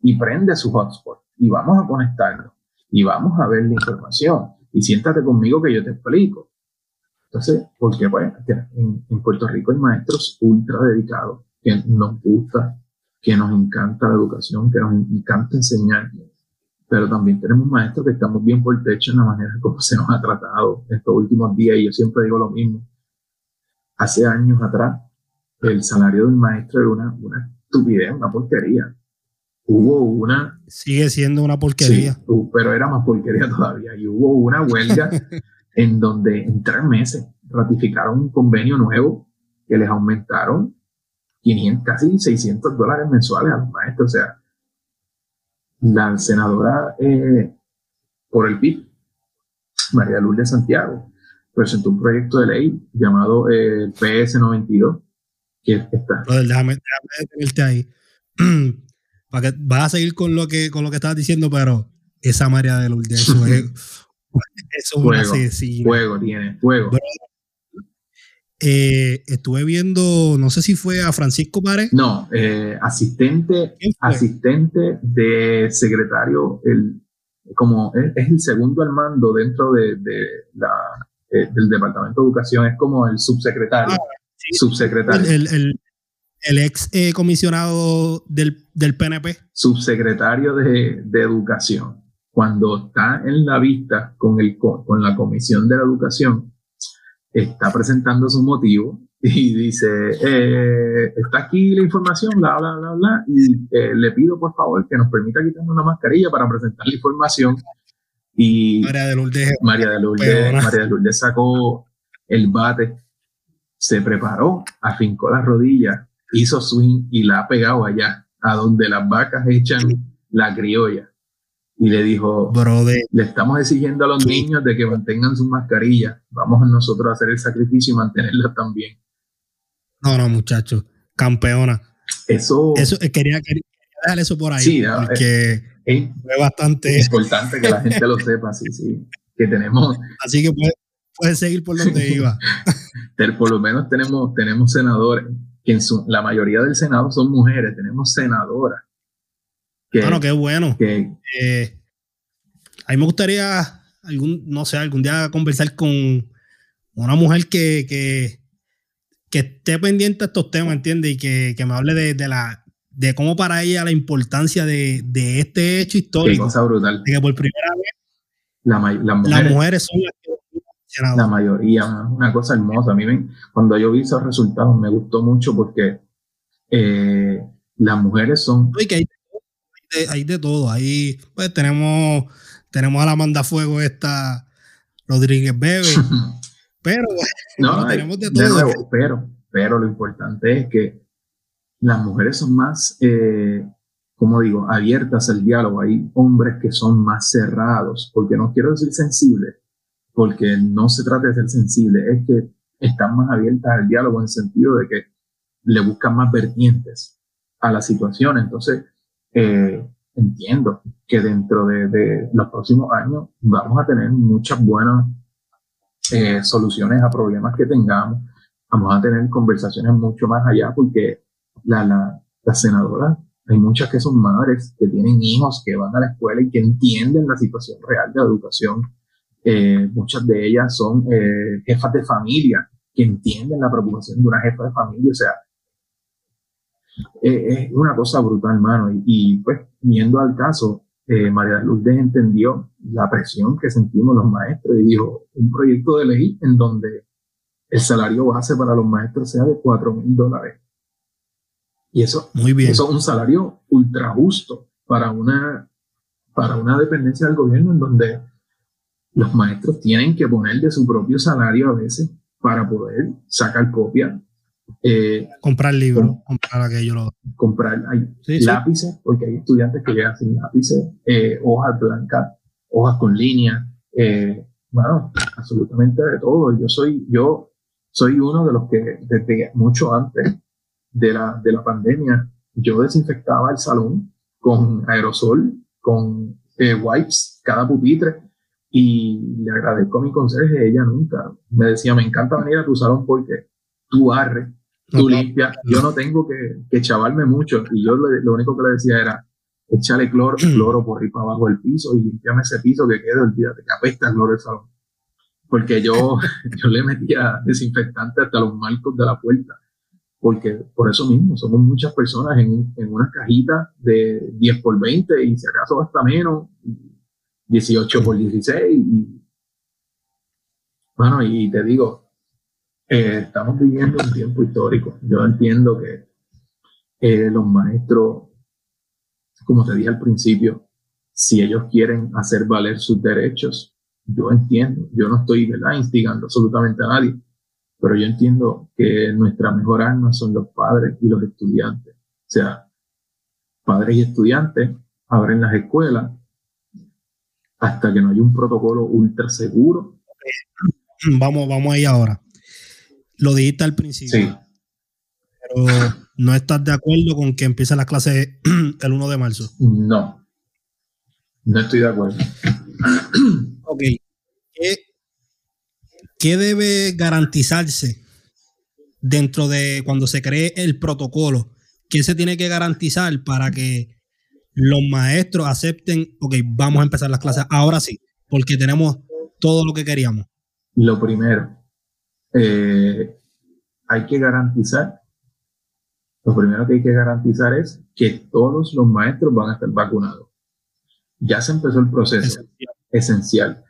y prende su hotspot y vamos a conectarlo y vamos a ver la información y siéntate conmigo que yo te explico. Entonces, porque pues, en, en Puerto Rico hay maestros ultra dedicados que nos gusta, que nos encanta la educación, que nos encanta enseñar, pero también tenemos maestros que estamos bien por el techo en la manera como se nos ha tratado estos últimos días y yo siempre digo lo mismo. Hace años atrás, el salario del maestro era una, una estupidez, una porquería. Hubo una... Sigue siendo una porquería. Sí, pero era más porquería todavía. Y hubo una huelga en donde en tres meses ratificaron un convenio nuevo que les aumentaron 500, casi 600 dólares mensuales a los maestros. O sea, la senadora eh, por el PIB, María Luz de Santiago, presentó un proyecto de ley llamado eh, PS92, que está... déjame, déjame ahí. Para que, vas a seguir con lo que con lo que estabas diciendo, pero esa María de Lourdes, eso es, eso fuego, Fuego tiene, fuego. Eh, estuve viendo, no sé si fue a Francisco Párez. No, eh, asistente, asistente de secretario, el, como es, el segundo al mando dentro de, la, eh, del Departamento de Educación, es como el subsecretario. Ah, subsecretario. El, ex comisionado del, del, PNP. Subsecretario de, de, Educación. Cuando está en la vista con, el, con la Comisión de la Educación, está presentando su motivo y dice, eh, está aquí la información, bla, bla, bla, bla, y eh, le pido por favor que nos permita quitarnos la mascarilla para presentar la información. Y María de Lourdes, María de Lourdes, María de Lourdes sacó el bate, se preparó, afincó las rodillas, hizo swing y la ha pegado allá, a donde las vacas echan la criolla y le dijo, le estamos exigiendo a los niños de que mantengan su mascarilla, vamos a nosotros a hacer el sacrificio y mantenerla también. No, no, muchachos, campeona. Eso, eso eh, quería, quería dejar eso por ahí, sí, porque es, fue bastante importante que la gente lo sepa, sí, sí, que tenemos. Así que puedes puede seguir por donde iba. por lo menos tenemos, tenemos senadores, que en la mayoría del Senado son mujeres, tenemos senadoras bueno, qué bueno. Eh, a mí me gustaría, algún, no sé, algún día conversar con una mujer que, que, esté pendiente de estos temas, ¿entiendes? Y que, me hable de, la de cómo para ella la importancia de, este hecho histórico. Qué cosa brutal. De que por primera vez la, mujeres, las mujeres son las que la mayoría, una cosa hermosa. A mí me, cuando yo vi esos resultados me gustó mucho porque eh, las mujeres son hay de todo. Ahí pues tenemos, tenemos a la manda fuego esta Rodríguez Bebe. pero no, tenemos de todo. pero, pero lo importante es que las mujeres son más, eh, como digo, abiertas al diálogo. Hay hombres que son más cerrados, porque no quiero decir sensibles, porque no se trata de ser sensible, es que están más abiertas al diálogo en el sentido de que le buscan más vertientes a la situación. Entonces, eh, entiendo que dentro de, los próximos años vamos a tener muchas buenas eh, soluciones a problemas que tengamos. Vamos a tener conversaciones mucho más allá porque la, la, las senadoras, hay muchas que son madres, que tienen hijos, que van a la escuela y que entienden la situación real de la educación. Eh, muchas de ellas son jefas de familia, que entienden la preocupación de una jefa de familia. O sea, es una cosa brutal, hermano. Y, pues, viendo al caso, eh, María Lourdes entendió la presión que sentimos los maestros y dijo, un proyecto de ley en donde el salario base para los maestros sea de 4 mil dólares. Y eso, Muy bien. eso es un salario ultra justo para una, para una dependencia del gobierno en donde los maestros tienen que poner de su propio salario a veces para poder sacar copia. Eh, comprar libros, comprar aquello. Comprar lápices, porque hay estudiantes que llegan sin lápices, eh, hojas blancas, hojas con línea, eh, bueno, absolutamente de todo. Yo soy, yo soy uno de los que desde mucho antes de la, de la pandemia, yo desinfectaba el salón con aerosol, con wipes, cada pupitre, y le agradezco a mi conserje, ella nunca me decía, me encanta venir a tu salón porque tú barres, tú limpias, yo no tengo que, que chavarme mucho. Y yo lo, único que le decía era, échale cloro, cloro por ahí para abajo del piso y limpiame ese piso que quede, olvídate, que apesta el cloro del salón. Porque yo, yo le metía desinfectante hasta los marcos de la puerta. Porque por eso mismo, somos muchas personas en, en una cajita de 10 por 20 y si acaso hasta menos. 18 por 16. Y, bueno, y te digo, eh, estamos viviendo un tiempo histórico. Yo entiendo que eh, los maestros, como te dije al principio, si ellos quieren hacer valer sus derechos, yo entiendo, yo no estoy instigando absolutamente a nadie, pero yo entiendo que nuestra mejor arma son los padres y los estudiantes. O sea, padres y estudiantes abren las escuelas hasta que no haya un protocolo ultra seguro. Vamos, vamos ahí ahora. Lo dijiste al principio. Sí. Pero no estás de acuerdo con que empiece la clase el 1 de marzo. No. No estoy de acuerdo. ok. ¿Qué, debe garantizarse dentro de cuando se cree el protocolo? ¿Qué se tiene que garantizar para que los maestros acepten, ok, vamos a empezar las clases ahora sí, porque tenemos todo lo que queríamos? Lo primero, eh, hay que garantizar, lo primero que hay que garantizar es que todos los maestros van a estar vacunados. Ya se empezó el proceso esencial.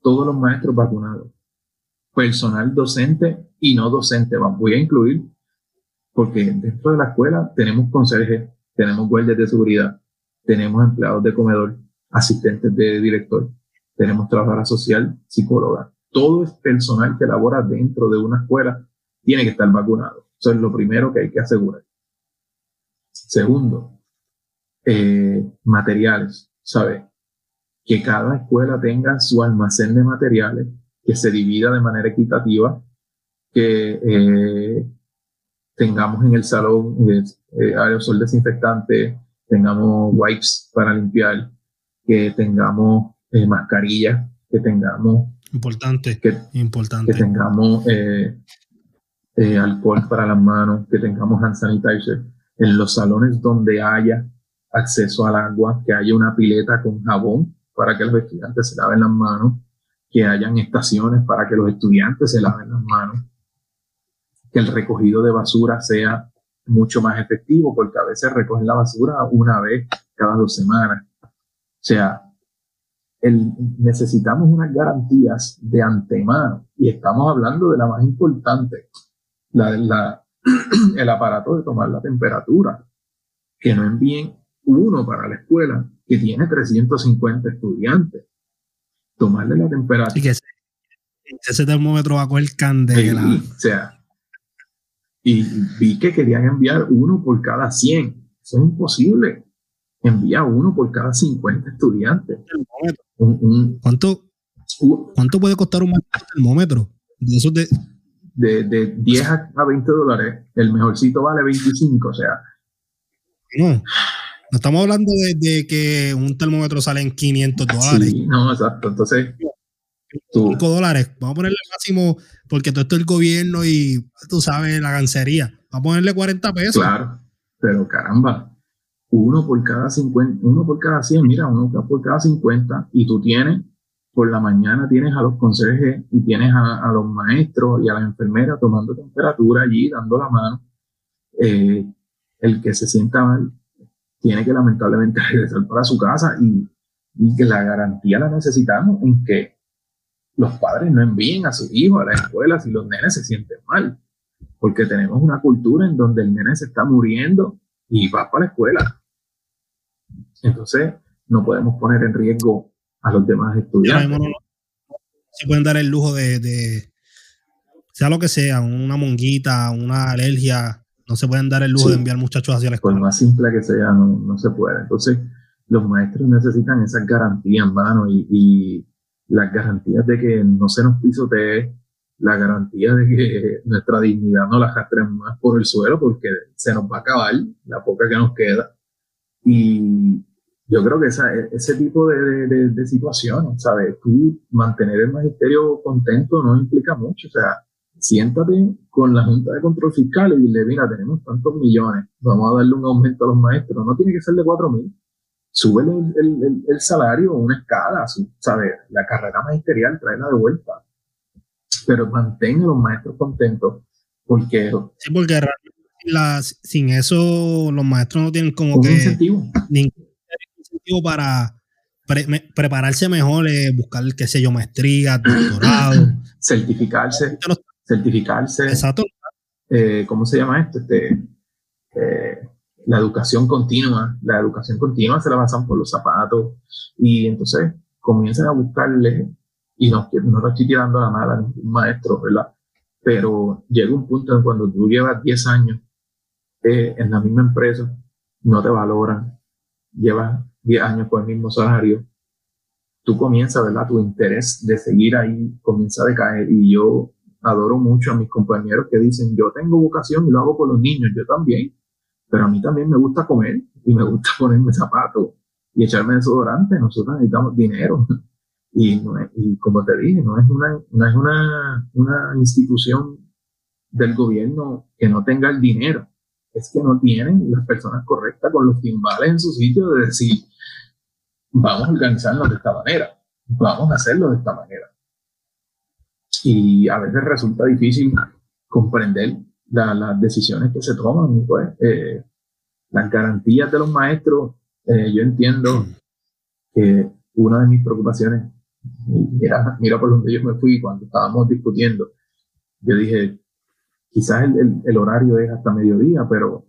Todos los maestros vacunados. Personal docente y no docente. Voy a incluir, porque dentro de la escuela tenemos conserjes, tenemos guardias de seguridad, tenemos empleados de comedor, asistentes de director, tenemos trabajadora social, psicóloga. Todo es personal que labora dentro de una escuela tiene que estar vacunado. Eso es lo primero que hay que asegurar. Segundo, eh, materiales, ¿sabes? Que cada escuela tenga su almacén de materiales, que se divida de manera equitativa, que eh, tengamos en el salón eh, aerosol desinfectante, tengamos wipes para limpiar, que tengamos eh, mascarillas, que tengamos... Importante, que, importante. Que tengamos eh, eh, alcohol para las manos, que tengamos hand sanitizer. En los salones donde haya acceso al agua, que haya una pileta con jabón para que los estudiantes se laven las manos, que hayan estaciones para que los estudiantes se laven las manos, que el recogido de basura sea mucho más efectivo porque a veces recogen la basura una vez cada dos semanas. O sea, el, necesitamos unas garantías de antemano y estamos hablando de la más importante, la, la, el aparato de tomar la temperatura, que no envíen uno para la escuela que tiene 350 estudiantes. Tomarle la temperatura. que ese, termómetro va a el candela. o sea, y vi que querían enviar uno por cada 100. Eso es imposible. Envía uno por cada 50 estudiantes. ¿Cuánto, ¿Cuánto puede costar un termómetro? De, esos de... De, 10 a 20 dólares. El mejorcito vale 25, o sea. No, no estamos hablando de, que un termómetro sale en 500 dólares. Sí, no, exacto. Entonces, 5 dólares. Vamos a ponerle el máximo, porque todo esto es el gobierno y tú sabes, la gancería. Vamos a ponerle 40 pesos. Claro, pero caramba, uno por cada 50, uno por cada 100, mira, uno por cada 50, y tú tienes, por la mañana tienes a los conserjes y tienes a, los maestros y a las enfermeras tomando temperatura allí, dando la mano. Eh, el que se sienta mal tiene que lamentablemente regresar para su casa y, y que la garantía la necesitamos en que los padres no envíen a sus hijos a la escuela si los nenes se sienten mal, porque tenemos una cultura en donde el nene se está muriendo y va para la escuela. Entonces, no podemos poner en riesgo a los demás estudiantes. No, se pueden dar el lujo de, sea lo que sea, una monguita, una alergia, no se pueden dar el lujo de enviar muchachos hacia la escuela. Por más simple que sea, no, no se puede. Entonces, los maestros necesitan esas garantías, mano, y, y las garantías de que no se nos pisotee, la garantía de que nuestra dignidad no la arrastremos más por el suelo porque se nos va a acabar la poca que nos queda. Y yo creo que esa, ese tipo de, de, de situaciones, ¿sabes? Tú mantener el magisterio contento no implica mucho. O sea, siéntate con la Junta de Control Fiscal y dile, mira, tenemos tantos millones, vamos a darle un aumento a los maestros. No tiene que ser de cuatro mil. Sube el, el, el, salario, una escala, ¿sabes? La carrera magisterial, tráela de vuelta pero mantenga a los maestros contentos, porque... Sí, porque sin eso los maestros no tienen como que... Incentivo. Ningún para prepararse mejor, eh, buscar, qué sé yo, maestría, doctorado. certificarse. certificarse. Exacto. Eh, ¿Cómo se llama esto? Este, eh, la educación continua. La educación continua se la pasan por los zapatos y entonces comienzan a buscarle y no, no lo estoy tirando a la mala a ningún maestro, ¿verdad? Pero llega un punto en cuando tú llevas 10 años eh, en la misma empresa, no te valoran, llevas 10 años con el mismo salario, tú comienzas, ¿verdad? Tu interés de seguir ahí comienza a decaer y yo adoro mucho a mis compañeros que dicen, yo tengo vocación y lo hago por los niños, yo también, pero a mí también me gusta comer y me gusta ponerme zapatos y echarme desodorante, nosotros necesitamos dinero. Y, y como te dije, no es, una, no es una, una institución del gobierno que no tenga el dinero, es que no tienen las personas correctas con los timbales en su sitio de decir, vamos a organizarnos de esta manera, vamos a hacerlo de esta manera. Y a veces resulta difícil comprender las decisiones que se toman. Y pues, eh, las garantías de los maestros, eh, yo entiendo que una de mis preocupaciones mira, mira por donde yo me fui cuando estábamos discutiendo. Yo dije, quizás el, el, horario es hasta mediodía, pero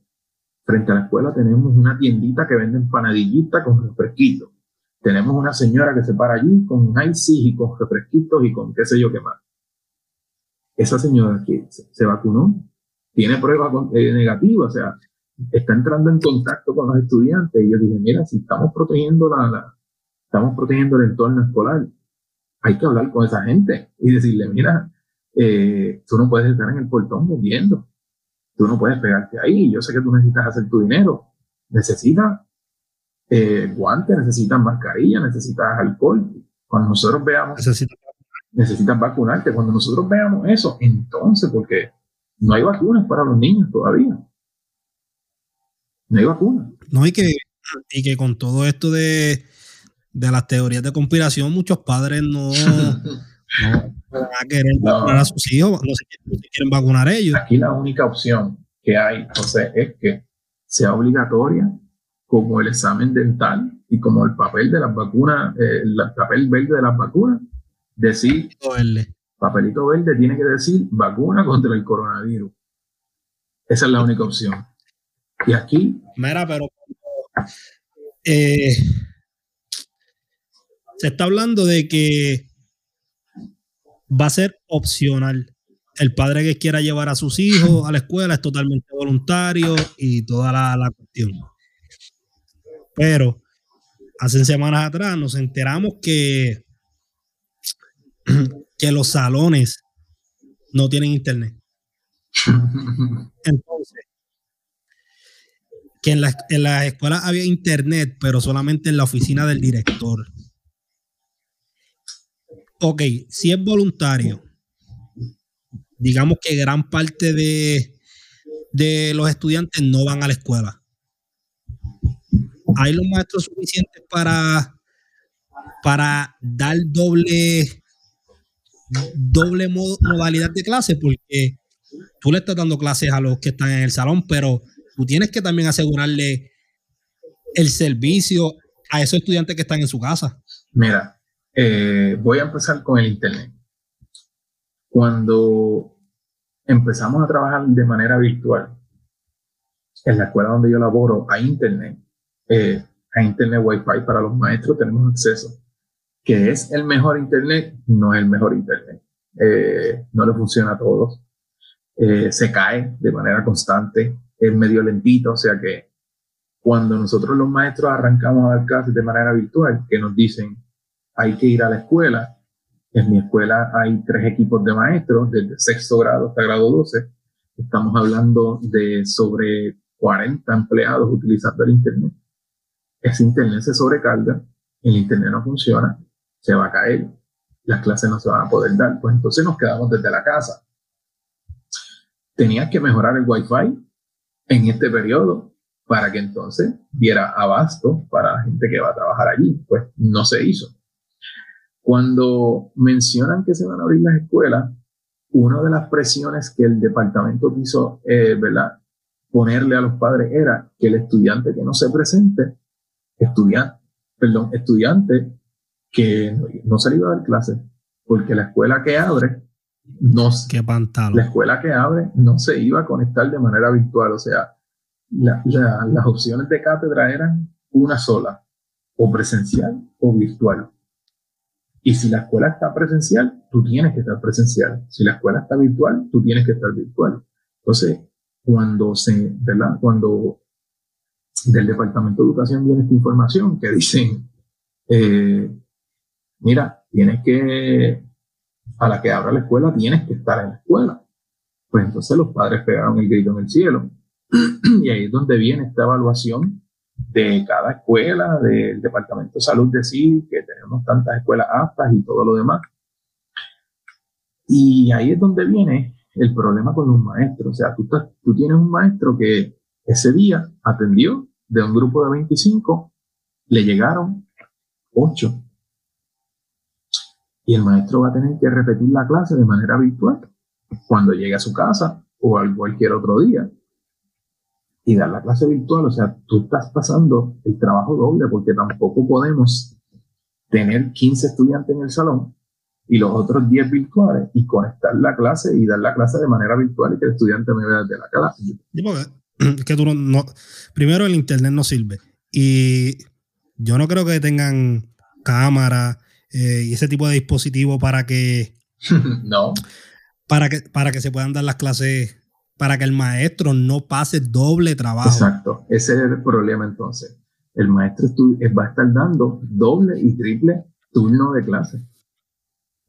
frente a la escuela tenemos una tiendita que vende empanadillitas con refresquitos. Tenemos una señora que se para allí con ice y con refresquitos y con qué sé yo qué más. Esa señora que se, vacunó tiene pruebas eh, negativas, o sea, está entrando en contacto con los estudiantes. Y yo dije, mira, si estamos protegiendo la, la estamos protegiendo el entorno escolar, hay que hablar con esa gente y decirle, mira, eh, tú no puedes estar en el portón moviendo, tú no puedes pegarte ahí, yo sé que tú necesitas hacer tu dinero, necesitas eh, guantes, necesitas mascarilla, necesitas alcohol. Cuando nosotros veamos, necesitas vacunarte, cuando nosotros veamos eso, entonces, porque no hay vacunas para los niños todavía. No hay vacunas. No, hay que, y que con todo esto de de las teorías de conspiración, muchos padres no, van a querer vacunar a sus hijos, no se, quieren, vacunar ellos. Aquí la única opción que hay, José, es que sea obligatoria como el examen dental y como el papel de las vacunas, eh, el papel verde de las vacunas, decir, verde. papelito verde tiene que decir vacuna contra el coronavirus. Esa es la única opción. Y aquí... Mira, pero... Eh, se está hablando de que va a ser opcional. El padre que quiera llevar a sus hijos a la escuela es totalmente voluntario y toda la, cuestión. Pero hace semanas atrás nos enteramos que, que los salones no tienen internet. Entonces, que en, la, en las escuelas había internet, pero solamente en la oficina del director ok, si es voluntario, digamos que gran parte de, de los estudiantes no van a la escuela. ¿Hay los maestros suficientes para, para dar doble, doble modalidad de clase? Porque tú le estás dando clases a los que están en el salón, pero tú tienes que también asegurarle el servicio a esos estudiantes que están en su casa. Mira, eh, voy a empezar con el Internet. Cuando empezamos a trabajar de manera virtual, en la escuela donde yo laboro, a Internet, eh, Internet Wi-Fi para los maestros, tenemos acceso. Que es el mejor Internet, no es el mejor Internet. Eh, no le funciona a todos. Eh, se cae de manera constante, es medio lentito, o sea que cuando nosotros los maestros arrancamos a dar clases de manera virtual, que nos dicen hay que ir a la escuela, en mi escuela hay tres equipos de maestros, desde sexto grado hasta grado 12, estamos hablando de sobre 40 empleados utilizando el Internet. Ese Internet se sobrecarga, el Internet no funciona, se va a caer, las clases no se van a poder dar, pues entonces nos quedamos desde la casa. Tenías que mejorar el Wi-Fi en este periodo para que entonces diera abasto para la gente que va a trabajar allí. Pues no se hizo. Cuando mencionan que se van a abrir las escuelas, una de las presiones que el departamento quiso, eh, ¿verdad? Ponerle a los padres era que el estudiante que no se presente, estudiante, perdón, estudiante que no se le iba a dar clases, porque la escuela que abre no, Qué la escuela que abre no se iba a conectar de manera virtual, o sea, las opciones de cátedra eran una sola, o presencial o virtual. Y si la escuela está presencial, tú tienes que estar presencial. Si la escuela está virtual, tú tienes que estar virtual. Entonces, cuando se, ¿verdad? Cuando del Departamento de Educación viene esta información que dicen, eh, mira, tienes que, a la que abra la escuela, tienes que estar en la escuela. Pues entonces los padres pegaron el grito en el cielo y ahí es donde viene esta evaluación de cada escuela, del Departamento de Salud decir que tenemos tantas escuelas aptas y todo lo demás. Y ahí es donde viene el problema con los maestros. O sea, tú, tú tienes un maestro que ese día atendió de un grupo de 25, le llegaron 8. Y el maestro va a tener que repetir la clase de manera virtual cuando llegue a su casa o a cualquier otro día y dar la clase virtual, o sea, tú estás pasando el trabajo doble porque tampoco podemos tener 15 estudiantes en el salón y los otros 10 virtuales y conectar la clase y dar la clase de manera virtual y que el estudiante me vea desde la clase. que tú no, primero el internet no sirve y yo no creo que tengan cámara eh, y ese tipo de dispositivo para que no para que para que se puedan dar las clases para que el maestro no pase doble trabajo. Exacto, ese es el problema entonces. El maestro eh, va a estar dando doble y triple turno de clase.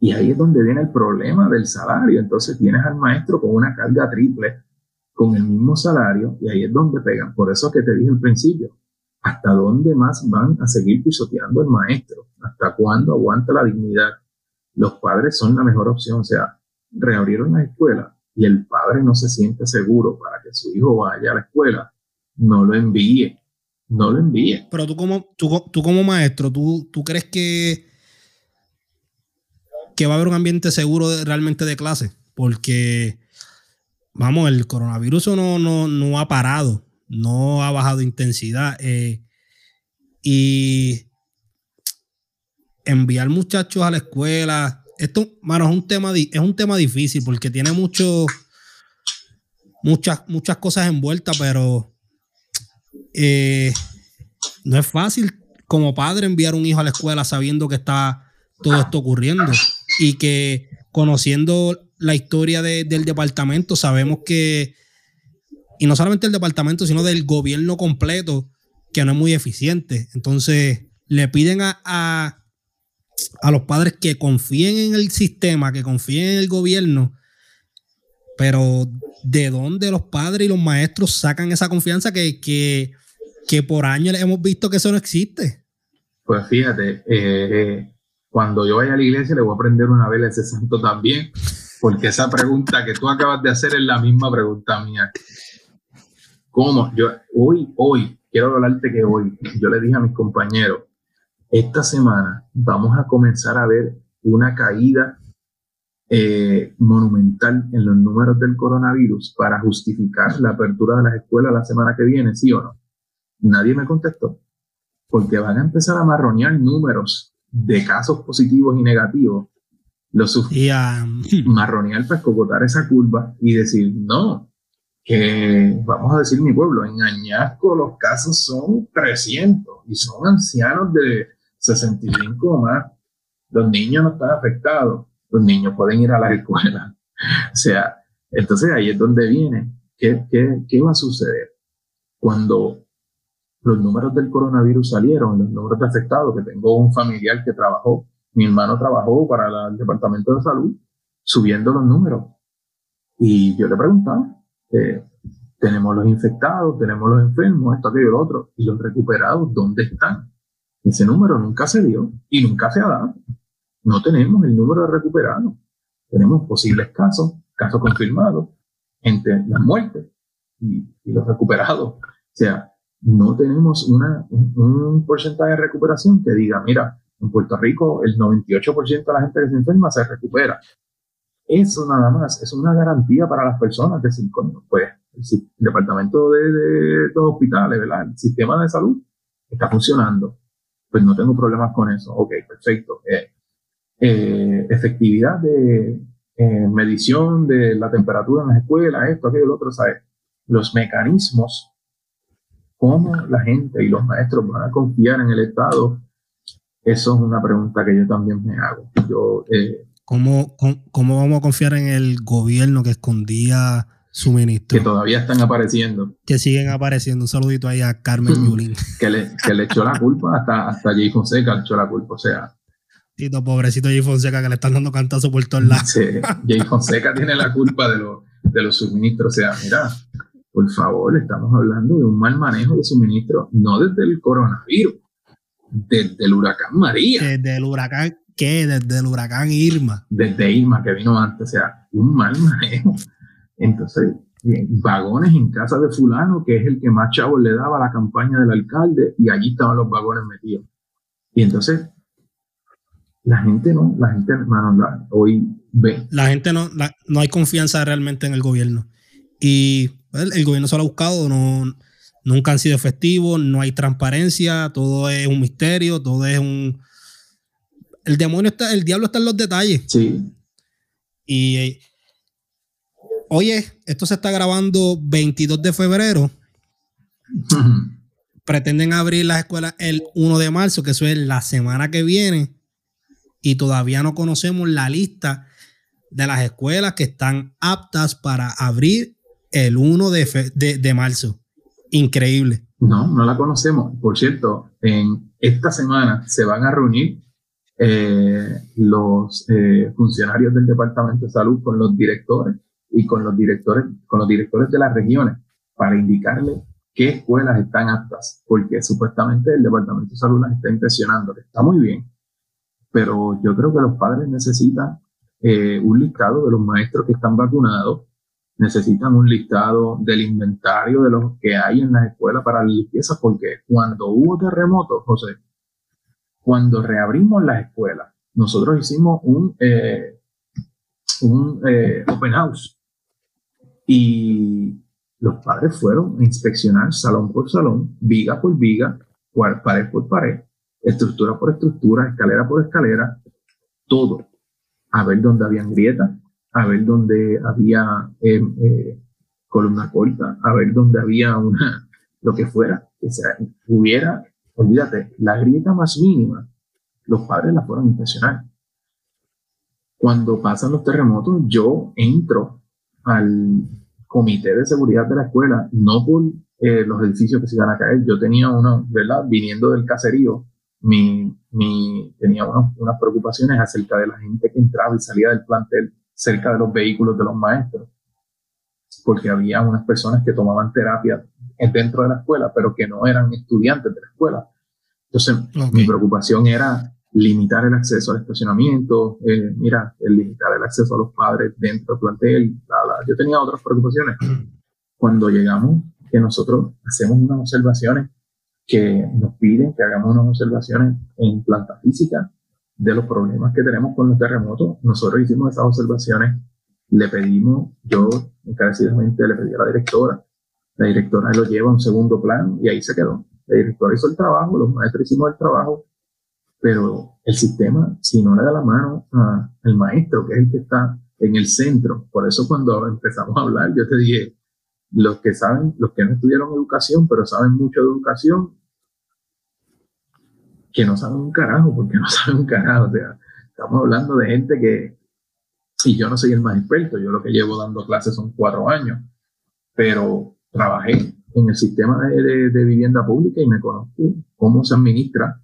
Y ahí es donde viene el problema del salario. Entonces tienes al maestro con una carga triple, con el mismo salario, y ahí es donde pegan. Por eso que te dije al principio, ¿hasta dónde más van a seguir pisoteando el maestro? ¿Hasta cuándo aguanta la dignidad? Los padres son la mejor opción. O sea, reabrieron las escuelas y el padre no se siente seguro para que su hijo vaya a la escuela, no lo envíe. No lo envíe. Pero tú como, tú, como maestro, ¿tú, ¿tú crees que, que va a haber un ambiente seguro realmente de clase? Porque, vamos, el coronavirus no, no, ha parado, no ha bajado intensidad. Eh, y enviar muchachos a la escuela esto, mano, es un tema, es un tema difícil porque tiene mucho, muchas, muchas cosas envueltas, pero eh, no es fácil como padre enviar un hijo a la escuela sabiendo que está todo esto ocurriendo y que conociendo la historia del departamento sabemos que, y no solamente el departamento, sino del gobierno completo, que no es muy eficiente. Entonces, le piden a los padres que confíen en el sistema, que confíen en el gobierno, pero ¿de dónde los padres y los maestros sacan esa confianza que, que, por años hemos visto que eso no existe? Pues fíjate, eh, cuando yo vaya a la iglesia le voy a aprender una vela a ese santo también, porque esa pregunta que tú acabas de hacer es la misma pregunta mía. ¿Cómo? Yo hoy, hoy, quiero hablarte que hoy, yo le dije a mis compañeros, esta semana vamos a comenzar a ver una caída eh, monumental en los números del coronavirus para justificar la apertura de las escuelas la semana que viene, ¿sí o no? Nadie me contestó, porque van a empezar a marronear números de casos positivos y negativos. Lo y, marronear para escogotar esa curva y decir, no, que, vamos a decir mi pueblo, en Añasco los casos son 300 y son ancianos de 65 o más. Los niños no están afectados, los niños pueden ir a la escuela. O sea, entonces ahí es donde viene. ¿Qué, qué, qué va a suceder? Cuando los números del coronavirus salieron, los números de afectados, que tengo un familiar que trabajó, mi hermano trabajó para el Departamento de Salud, subiendo los números. Y yo le preguntaba, eh, tenemos los infectados, tenemos los enfermos, esto, aquello, lo otro, y los recuperados, ¿dónde están? Ese número nunca se dio y nunca se ha dado. No tenemos el número de recuperados. Tenemos posibles casos, casos confirmados, entre las muertes y, los recuperados. O sea, no tenemos un, porcentaje de recuperación que diga, mira, en Puerto Rico el 98% de la gente que se enferma se recupera. Eso nada más es una garantía para las personas, decir, pues el, departamento de, los hospitales. El sistema de salud está funcionando. Pues no tengo problemas con eso. Ok, perfecto. Eh, eh, efectividad de eh, medición de la temperatura en las escuelas, esto, aquello, lo otro, ¿sabes? Los mecanismos, cómo la gente y los maestros van a confiar en el Estado, eso es una pregunta que yo también me hago. Yo, ¿Cómo, cómo, vamos a confiar en el gobierno que escondía suministros? Que todavía están apareciendo. Que siguen apareciendo. Un saludito ahí a Carmen Yulín. que, le, que le echó la culpa hasta, hasta Jay Fonseca, le echó la culpa. O sea. Tito, pobrecito Jay Fonseca, que le están dando cantazo por todos lados. Sí, Jay Fonseca tiene la culpa de, de los suministros. O sea, mira, por favor, estamos hablando de un mal manejo de suministros, no desde el coronavirus, desde el huracán María. Desde el huracán ¿Qué? Desde el huracán Irma. Desde Irma, que vino antes, o sea, un mal manejo. Entonces, vagones en casa de fulano, que es el que más chavos le daba a la campaña del alcalde, y allí estaban los vagones metidos. Y entonces, la gente no, la gente, hermano, hoy ve. La gente no, no hay confianza realmente en el gobierno. Y pues, el gobierno se lo ha buscado, no, nunca han sido efectivos, no hay transparencia, todo es un misterio, todo es un el demonio está, el diablo está en los detalles. Sí. Y oye, esto se está grabando 22 de febrero. Pretenden abrir las escuelas el 1 de marzo, que eso es la semana que viene. Y todavía no conocemos la lista de las escuelas que están aptas para abrir el 1 de, de marzo. Increíble. No, no la conocemos. Por cierto, en esta semana se van a reunir eh, los eh, funcionarios del Departamento de Salud con los directores y con los directores, con los directores de las regiones para indicarle qué escuelas están aptas, porque supuestamente el Departamento de Salud las está impresionando, está muy bien, pero yo creo que los padres necesitan eh, un listado de los maestros que están vacunados, necesitan un listado del inventario de los que hay en las escuelas para la limpieza, porque cuando hubo terremotos, José, cuando reabrimos las escuelas, nosotros hicimos un, eh, un eh, open house y los padres fueron a inspeccionar salón por salón, viga por viga, pared por pared, estructura por estructura, escalera por escalera, todo, a ver dónde habían grietas, a ver dónde había eh, columna corta, a ver dónde había una, lo que fuera, que sea, hubiera olvídate, la grieta más mínima, los padres la fueron a inspeccionar. Cuando pasan los terremotos, yo entro al comité de seguridad de la escuela, no por eh, los edificios que se iban a caer, yo tenía una, ¿verdad? Viniendo del caserío, mi, mi, tenía unas preocupaciones acerca de la gente que entraba y salía del plantel cerca de los vehículos de los maestros, porque había unas personas que tomaban terapia dentro de la escuela, pero que no eran estudiantes de la escuela. Entonces, mi preocupación era limitar el acceso al estacionamiento, eh, mira, el limitar el acceso a los padres dentro del plantel, yo tenía otras preocupaciones. Cuando llegamos, que nosotros hacemos unas observaciones que nos piden que hagamos unas observaciones en planta física de los problemas que tenemos con los terremotos, nosotros hicimos esas observaciones, le pedimos, yo encarecidamente le pedí a la directora, la directora lo lleva a un segundo plano y ahí se quedó. La directora hizo el trabajo, los maestros hicimos el trabajo, pero el sistema, si no le da la mano al maestro, que es el que está en el centro, por eso cuando empezamos a hablar, yo te dije, los que saben, los que no estudiaron educación, pero saben mucho de educación, que no saben un carajo, porque no saben un carajo. O estamos hablando de gente que, y yo no soy el más experto, yo lo que llevo dando clases son cuatro años, pero trabajé en el sistema de, de, vivienda pública y me conozco cómo se administra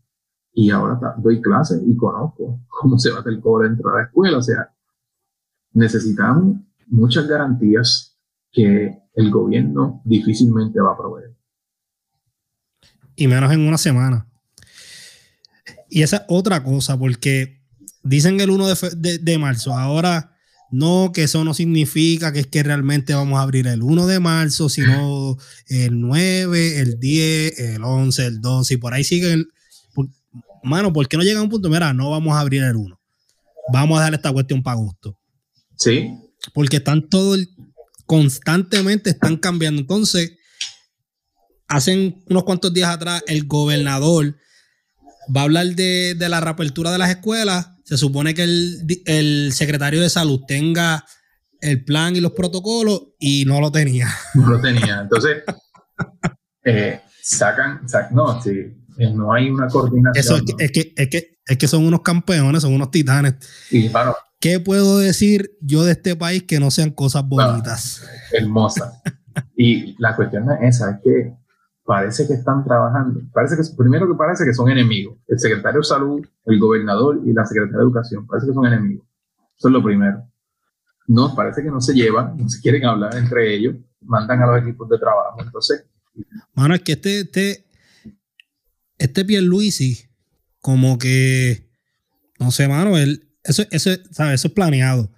y ahora doy clases y conozco cómo se va el cobre dentro de la escuela. O sea, necesitamos muchas garantías que el gobierno difícilmente va a proveer. Y menos en una semana. Y esa es otra cosa, porque dicen el 1 de, marzo, ahora no, que eso no significa que es que realmente vamos a abrir el 1 de marzo, sino el 9, el 10, el 11, el 12, y por ahí siguen. Mano, ¿por qué no llega a un punto? Mira, no vamos a abrir el 1. Vamos a dejar esta cuestión para agosto. Sí. Porque están todo constantemente están cambiando. Entonces, hacen unos cuantos días atrás, el gobernador va a hablar de, la reapertura de las escuelas. Se supone que el, secretario de salud tenga el plan y los protocolos y no lo tenía. No lo tenía. Entonces, eh, sacan, no, sí, no hay una coordinación. Eso es que, es que, es que, son unos campeones, son unos titanes. Y, bueno, ¿Qué puedo decir yo de este país que no sean cosas bonitas? hermosas. y la cuestión es esa, es que parece que están trabajando, parece que, primero que parece que son enemigos, el secretario de salud, el gobernador y la secretaria de educación, parece que son enemigos. Eso es lo primero. No, parece que no se llevan, no se quieren hablar entre ellos, mandan a los equipos de trabajo. Entonces. Mano, es que este, este, este Pierluisi, como que, no sé, mano, él, eso, eso, ¿sabes? eso es planeado.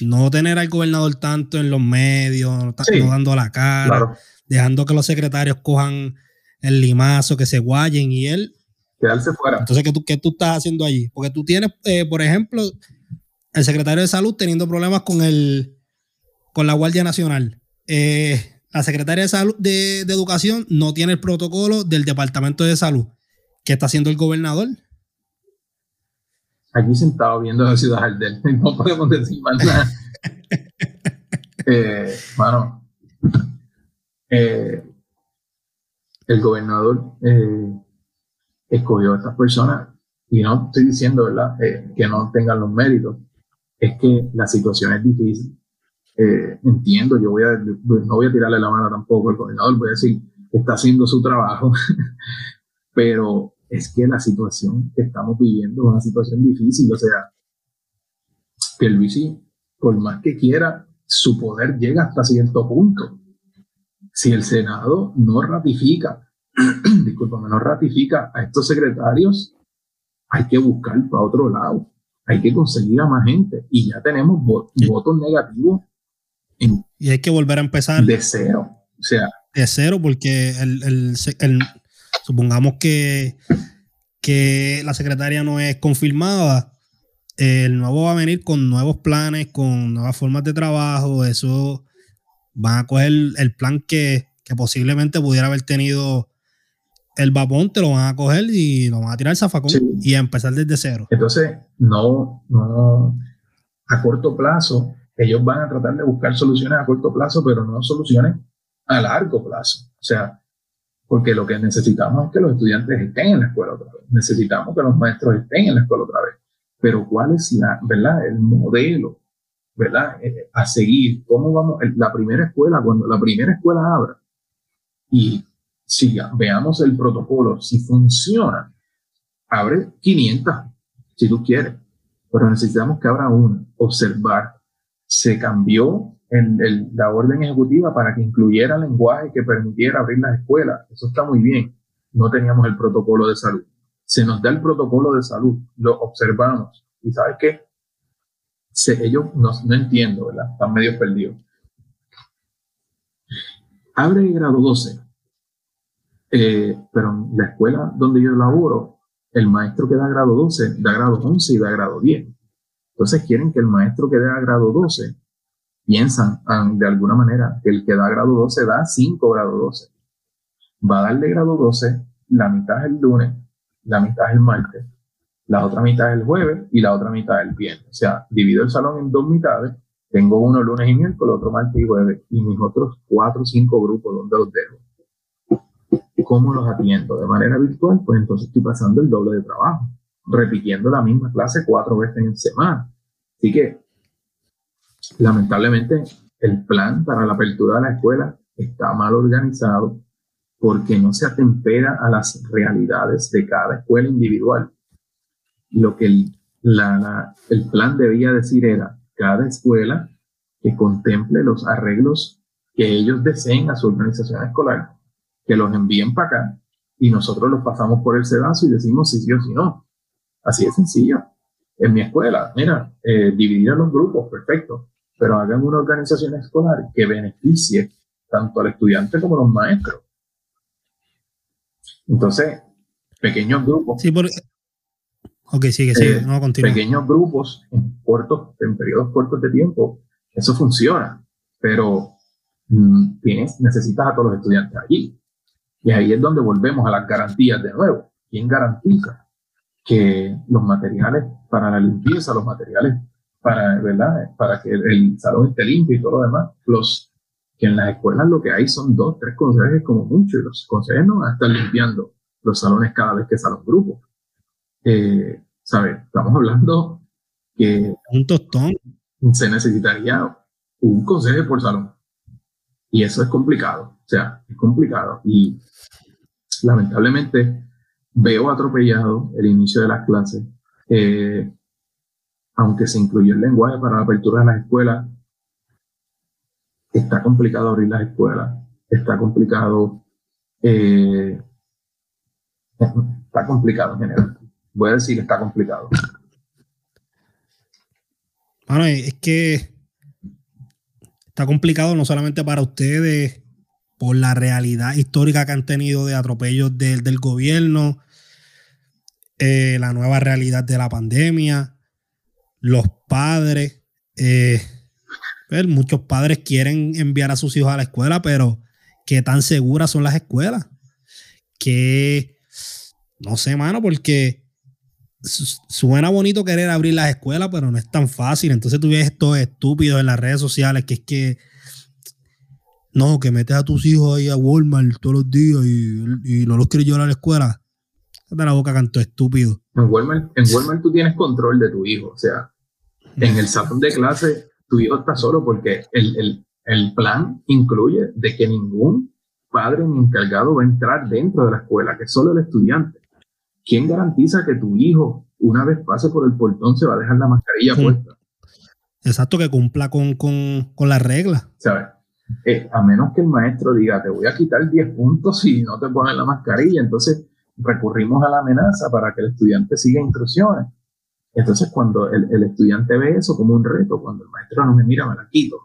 No tener al gobernador tanto en los medios, no, dando la cara, dejando que los secretarios cojan el limazo, que se guayen y él. Quedarse fuera. Entonces, ¿qué tú, qué tú estás haciendo allí? Porque tú tienes, eh, por ejemplo, el secretario de salud teniendo problemas con, el, con la Guardia Nacional. Eh, la secretaria de, salud, de, de Educación no tiene el protocolo del Departamento de Salud. ¿Qué está haciendo el gobernador? aquí sentado viendo la ciudad Jardel. No podemos decir más nada. eh, mano, eh, el gobernador eh, escogió a estas personas y no estoy diciendo ¿verdad? Eh, que no tengan los méritos, es que la situación es difícil. entiendo, yo voy a, no voy a tirarle la mano tampoco al gobernador, voy a decir está haciendo su trabajo, pero es que la situación que estamos viviendo es una situación difícil. O sea, que Luisi, por más que quiera, su poder llega hasta cierto punto. Si el Senado no ratifica, discúlpame, no ratifica a estos secretarios, hay que buscar para otro lado. Hay que conseguir a más gente. Y ya tenemos votos negativos. y hay que volver a empezar. De cero. O sea. De cero, porque el, el supongamos que, que la secretaria no es confirmada, el nuevo va a venir con nuevos planes, con nuevas formas de trabajo, eso van a coger el plan que, posiblemente pudiera haber tenido el vapón, te lo van a coger y lo van a tirar el zafacón y a empezar desde cero. Entonces, no, no, a corto plazo, ellos van a tratar de buscar soluciones a corto plazo, pero no soluciones a largo plazo. O sea, porque lo que necesitamos es que los estudiantes estén en la escuela otra vez. Necesitamos que los maestros estén en la escuela otra vez. Pero ¿cuál es la, verdad, el modelo, verdad, eh, a seguir? ¿Cómo vamos? La primera escuela, cuando la primera escuela abra y si veamos el protocolo, si funciona, abre 500, si tú quieres, pero necesitamos que abra una, observar. Se cambió en la orden ejecutiva para que incluyera lenguaje que permitiera abrir las escuelas. Eso está muy bien. No teníamos el protocolo de salud. Se nos da el protocolo de salud, lo observamos. ¿Y sabes qué? Ellos no, no entiendo, ¿verdad? Están medio perdidos. Abre el grado 12, eh, pero en la escuela donde yo laboro, el maestro que da grado 12 da grado 11 y da grado 10. Entonces quieren que el maestro que da grado 12 piensan ah, de alguna manera que el que da grado 12 da 5 grado 12. Va a darle grado 12, la mitad el lunes, la mitad es el martes, la otra mitad es el jueves y la otra mitad es el viernes. O sea, divido el salón en dos mitades Tengo uno lunes y miércoles, otro martes y jueves, y mis otros cuatro o cinco grupos, ¿dónde los dejo? ¿Cómo los atiendo? De manera virtual, pues entonces estoy pasando el doble de trabajo, repitiendo la misma clase cuatro veces en semana. Así que, lamentablemente, el plan para la apertura de la escuela está mal organizado porque no se atempera a las realidades de cada escuela individual. Lo que el, el plan debía decir era, cada escuela que contemple los arreglos que ellos deseen a su organización escolar, que los envíen para acá y nosotros los pasamos por el sedazo y decimos si sí o si no. Así de sencillo. En mi escuela, mira, eh, dividir los grupos, perfecto, pero hagan una organización escolar que beneficie tanto al estudiante como a los maestros. Entonces, pequeños grupos. Sí, porque... Ok, sigue, sigue, eh, no, continúa. Pequeños grupos en cortos, en periodos cortos de tiempo, eso funciona, pero mm, tienes, necesitas a todos los estudiantes allí. Y ahí es donde volvemos a las garantías de nuevo. ¿Quién garantiza que los materiales para la limpieza, los materiales para, ¿verdad? para que el salón esté limpio y todo lo demás, los que en las escuelas lo que hay son dos, tres conserjes como mucho, y los conserjes no van a estar limpiando los salones cada vez que sale un grupo. Eh, ¿Sabes? Estamos hablando que... Un tostón. Se necesitaría un conserje por salón. Y eso es complicado. O sea, es complicado. Y lamentablemente veo atropellado el inicio de las clases. Eh, aunque se incluyó el lenguaje para la apertura de las escuelas, está complicado abrir las escuelas, está complicado, eh, está complicado en general. Voy a decir, está complicado. Bueno, es que está complicado no solamente para ustedes por la realidad histórica que han tenido de atropellos del, gobierno, eh, la nueva realidad de la pandemia, los padres. Eh, pues, muchos padres quieren enviar a sus hijos a la escuela, pero ¿qué tan seguras son las escuelas? Que, no sé, mano, porque suena bonito querer abrir las escuelas, pero no es tan fácil. Entonces tú ves estos estúpidos en las redes sociales que es que, no, que metes a tus hijos ahí a Walmart todos los días y, no los quieres llevar a la escuela. De la boca canto estúpido. En Walmart, en Walmart tú tienes control de tu hijo. O sea, en el salón de clase tu hijo está solo porque el, plan incluye de que ningún padre ni encargado va a entrar dentro de la escuela, que solo el estudiante. ¿Quién garantiza que tu hijo, una vez pase por el portón, se va a dejar la mascarilla puesta? Exacto, que cumpla con, con, las reglas. ¿Sabes? Eh, a menos que el maestro diga, te voy a quitar 10 puntos si no te pones la mascarilla. Entonces recurrimos a la amenaza para que el estudiante siga instrucciones. Entonces, cuando el, estudiante ve eso como un reto, cuando el maestro no me mira, me la quito.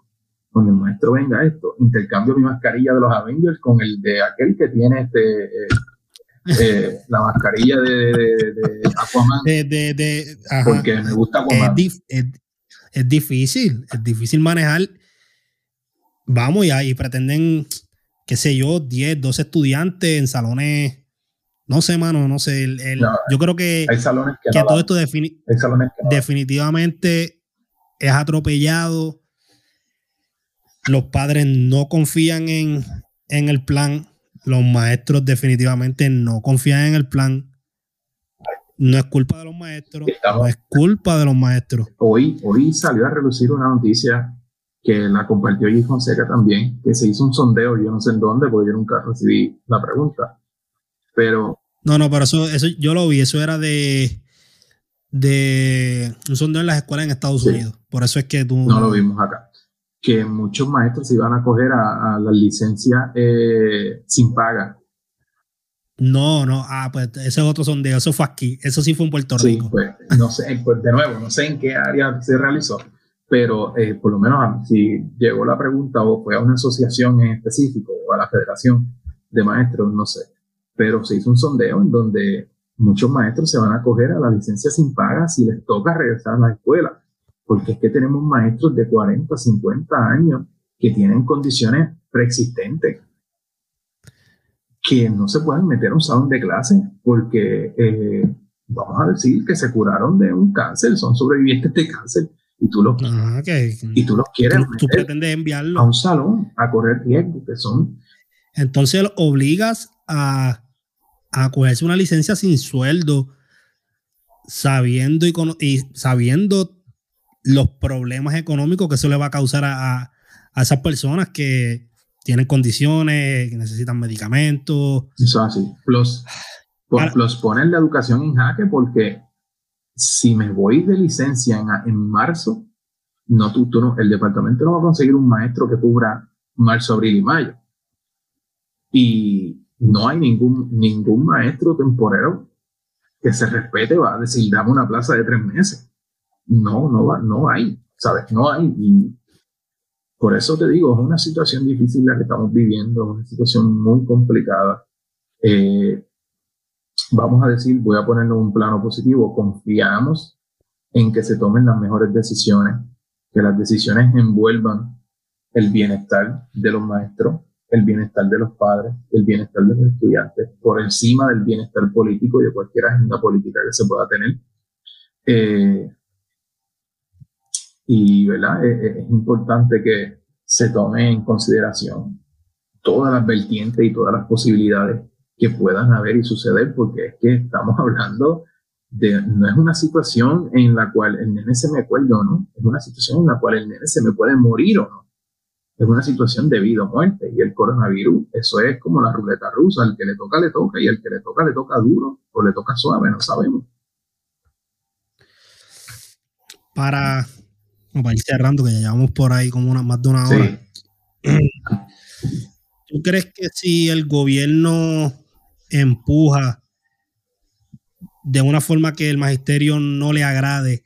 Cuando el maestro venga esto, intercambio mi mascarilla de los Avengers con el de aquel que tiene este, eh, eh, la mascarilla de, Aquaman. porque me gusta Aquaman. Es, difícil, es difícil manejar. Vamos, ya, y pretenden, qué sé yo, 10, 12 estudiantes en salones no sé, mano, no sé. yo creo que, que, todo esto definitivamente es atropellado. Los padres no confían en, el plan. Los maestros definitivamente no confían en el plan. No es culpa de los maestros, no es culpa de los maestros. Hoy, hoy salió a relucir una noticia que la compartió G. Fonseca también, que se hizo un sondeo, yo no sé en dónde, porque yo nunca recibí la pregunta, pero. No, no, pero eso, eso yo lo vi, eso era de, de un sondeo en las escuelas en Estados Unidos. Por eso es que tú. No lo vimos acá. Que muchos maestros se iban a coger a, la licencia eh, sin paga. No, no, ah, pues ese es otro sondeo, eso fue aquí, eso sí fue en Puerto Rico. Sí, pues, no sé, pues de nuevo, no sé en qué área se realizó, pero eh, por lo menos si llegó la pregunta o fue a una asociación en específico o a la federación de maestros, no sé pero se hizo un sondeo en donde muchos maestros se van a coger a la licencia sin paga si les toca regresar a la escuela, porque es que tenemos maestros de 40, 50 años que tienen condiciones preexistentes que no se pueden meter a un salón de clase porque, eh, vamos a decir, que se curaron de un cáncer, son sobrevivientes de cáncer y tú los, y tú los quieres tú, pretendes enviarlo a un salón a correr riesgo que son entonces obligas a, a cogerse una licencia sin sueldo sabiendo y, y sabiendo los problemas económicos que eso le va a causar a, a esas personas que tienen condiciones, que necesitan medicamentos. Eso es así. Plus, plus poner la educación en jaque porque si me voy de licencia en, en marzo, no, tú, tú no, el departamento no va a conseguir un maestro que cubra marzo, abril y mayo. Y no hay ningún, ningún maestro temporero que se respete, va a decir, dame una plaza de tres meses. No, no, va, no hay, ¿sabes? No hay. Y por eso te digo, es una situación difícil la que estamos viviendo, una situación muy complicada. Eh, vamos a decir, voy a ponerlo en un plano positivo, confiamos en que se tomen las mejores decisiones, que las decisiones envuelvan el bienestar de los maestros, el bienestar de los padres, el bienestar de los estudiantes, por encima del bienestar político y de cualquier agenda política que se pueda tener. Eh, y ¿verdad? Es, importante que se tome en consideración todas las vertientes y todas las posibilidades que puedan haber y suceder, porque es que estamos hablando de, no es una situación en la cual el nene se me acuerda o no, es una situación en la cual el nene se me puede morir o no. Es una situación de vida o muerte. Y el coronavirus, eso es como la ruleta rusa, al que le toca, le toca, y al que le toca, le toca duro o le toca suave, no sabemos. Para para ir cerrando, que ya llevamos por ahí como una, más de una hora. ¿Tú crees que si el gobierno empuja de una forma que el magisterio no le agrade,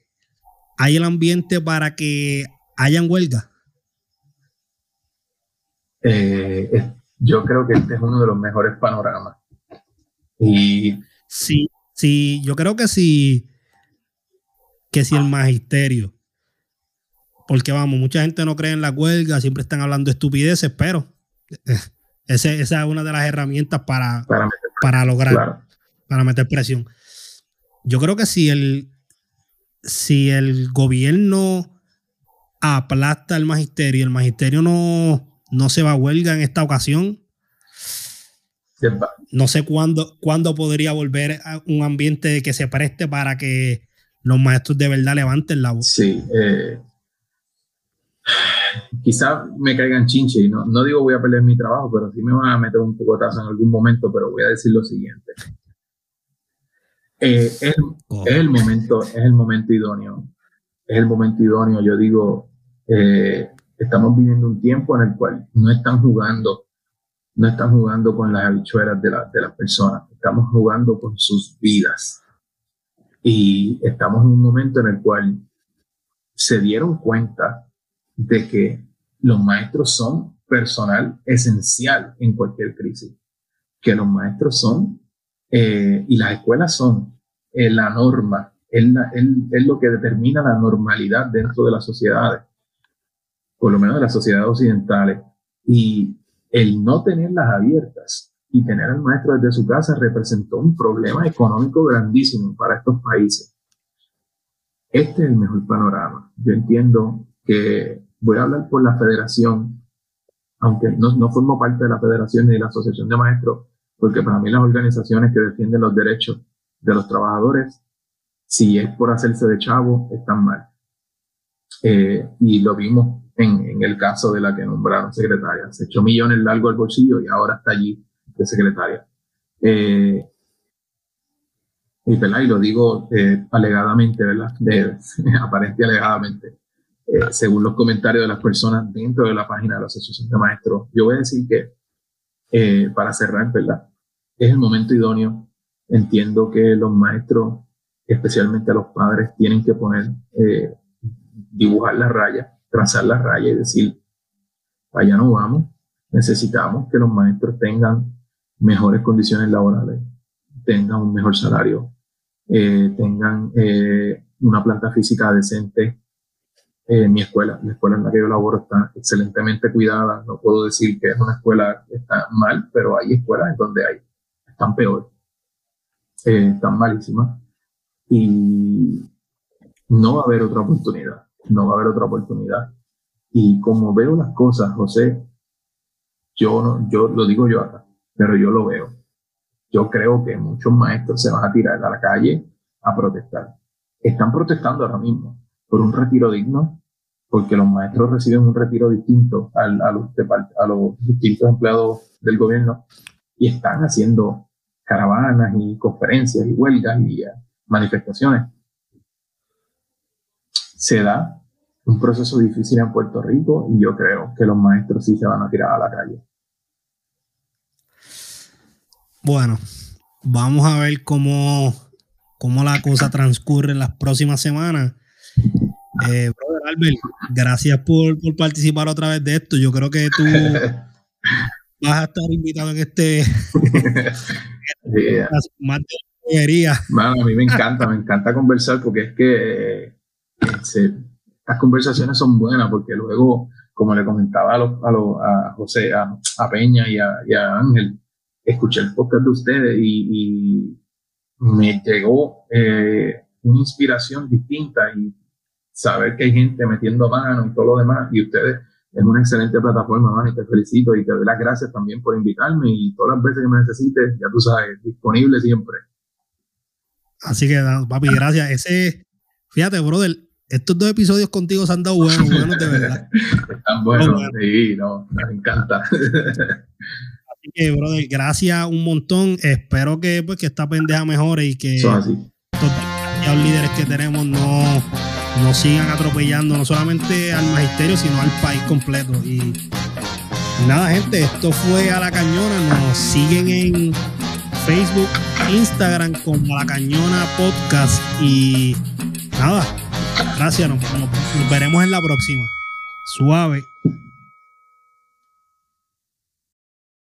hay el ambiente para que hayan huelga? Eh, yo creo que este es uno de los mejores panoramas. Y sí, sí, yo creo que sí, que si el magisterio porque vamos, mucha gente no cree en la huelga, siempre están hablando de estupideces, pero esa es una de las herramientas para, para, lograr, para meter presión. Yo creo que si el, si el gobierno aplasta al magisterio, el magisterio no, no se va a huelga en esta ocasión, no sé cuándo, cuándo podría volver a un ambiente que se preste para que los maestros de verdad levanten la voz. Sí, eh, quizá me caigan chinche y no, no digo voy a perder mi trabajo, pero sí me van a meter un poco atrás en algún momento, pero voy a decir lo siguiente. Eh, es, el momento, es el momento idóneo. Es el momento idóneo. Yo digo, eh, estamos viviendo un tiempo en el cual no están jugando, no están jugando con las habichuelas de, de las personas, estamos jugando con sus vidas. Y estamos en un momento en el cual se dieron cuenta de que los maestros son personal esencial en cualquier crisis, que los maestros son eh, y las escuelas son eh, la norma, es, lo que determina la normalidad dentro de las sociedades, por lo menos de las sociedades occidentales. Y el no tenerlas abiertas y tener al maestro desde su casa representó un problema económico grandísimo para estos países. Este es el mejor panorama. Yo entiendo que voy a hablar por la federación, aunque no, no formo parte de la federación ni de la asociación de maestros, porque para mí las organizaciones que defienden los derechos de los trabajadores, si es por hacerse de chavo, están mal. Eh, y lo vimos en, en, el caso de la que nombraron secretaria. Se echó millones largo al bolsillo y ahora está allí de secretaria. Eh, y, y lo digo eh, alegadamente, ¿verdad? Aparente alegadamente. Eh, según los comentarios de las personas dentro de la página de la Asociación de Maestros. Yo voy a decir que, eh, para cerrar, ¿verdad? Es el momento idóneo. Entiendo que los maestros, especialmente los padres, tienen que poner, eh, dibujar la raya, trazar la raya y decir, allá no vamos. Necesitamos que los maestros tengan mejores condiciones laborales, tengan un mejor salario, tengan una planta física decente, en mi escuela. La escuela en la que yo laboro está excelentemente cuidada. No puedo decir que es una escuela que está mal, pero hay escuelas en donde hay, están peor, eh, están malísimas. Y no va a haber otra oportunidad. No va a haber otra oportunidad. Y como veo las cosas, José, yo, no, yo lo digo yo acá, pero yo lo veo. Yo creo que muchos maestros se van a tirar a la calle a protestar. Están protestando ahora mismo por un retiro digno, porque los maestros reciben un retiro distinto a, los, a los distintos empleados del gobierno y están haciendo caravanas y conferencias y huelgas y manifestaciones. Se da un proceso difícil en Puerto Rico y yo creo que los maestros sí se van a tirar a la calle. Bueno, vamos a ver cómo, cómo la cosa transcurre en las próximas semanas. Eh, brother Albert, gracias por, por, participar otra vez de esto. Yo creo que tú vas a estar invitado en este. más de a mí me encanta, me encanta conversar porque es que las conversaciones son buenas porque luego, como le comentaba a, a, a José, a, Peña y a Ángel, escuché el podcast de ustedes y, me llegó eh, una inspiración distinta y saber que hay gente metiendo mano y todo lo demás y ustedes es una excelente plataforma, man, y te felicito y te doy las gracias también por invitarme y todas las veces que me necesites, ya tú sabes, disponible siempre. Así que, papi, gracias. Ese, fíjate, brother, estos dos episodios contigo se han dado buenos, buenos de verdad. Están buenos, sí, no, me encanta. que, brother, gracias un montón. Espero que, pues, que esta pendeja mejore y que estos líderes que tenemos no, no sigan atropellando no solamente al magisterio, sino al país completo. Y nada, gente, esto fue a la cañona. Nos siguen en Facebook, Instagram como a la cañona podcast. Y nada, gracias, nos veremos en la próxima. Suave.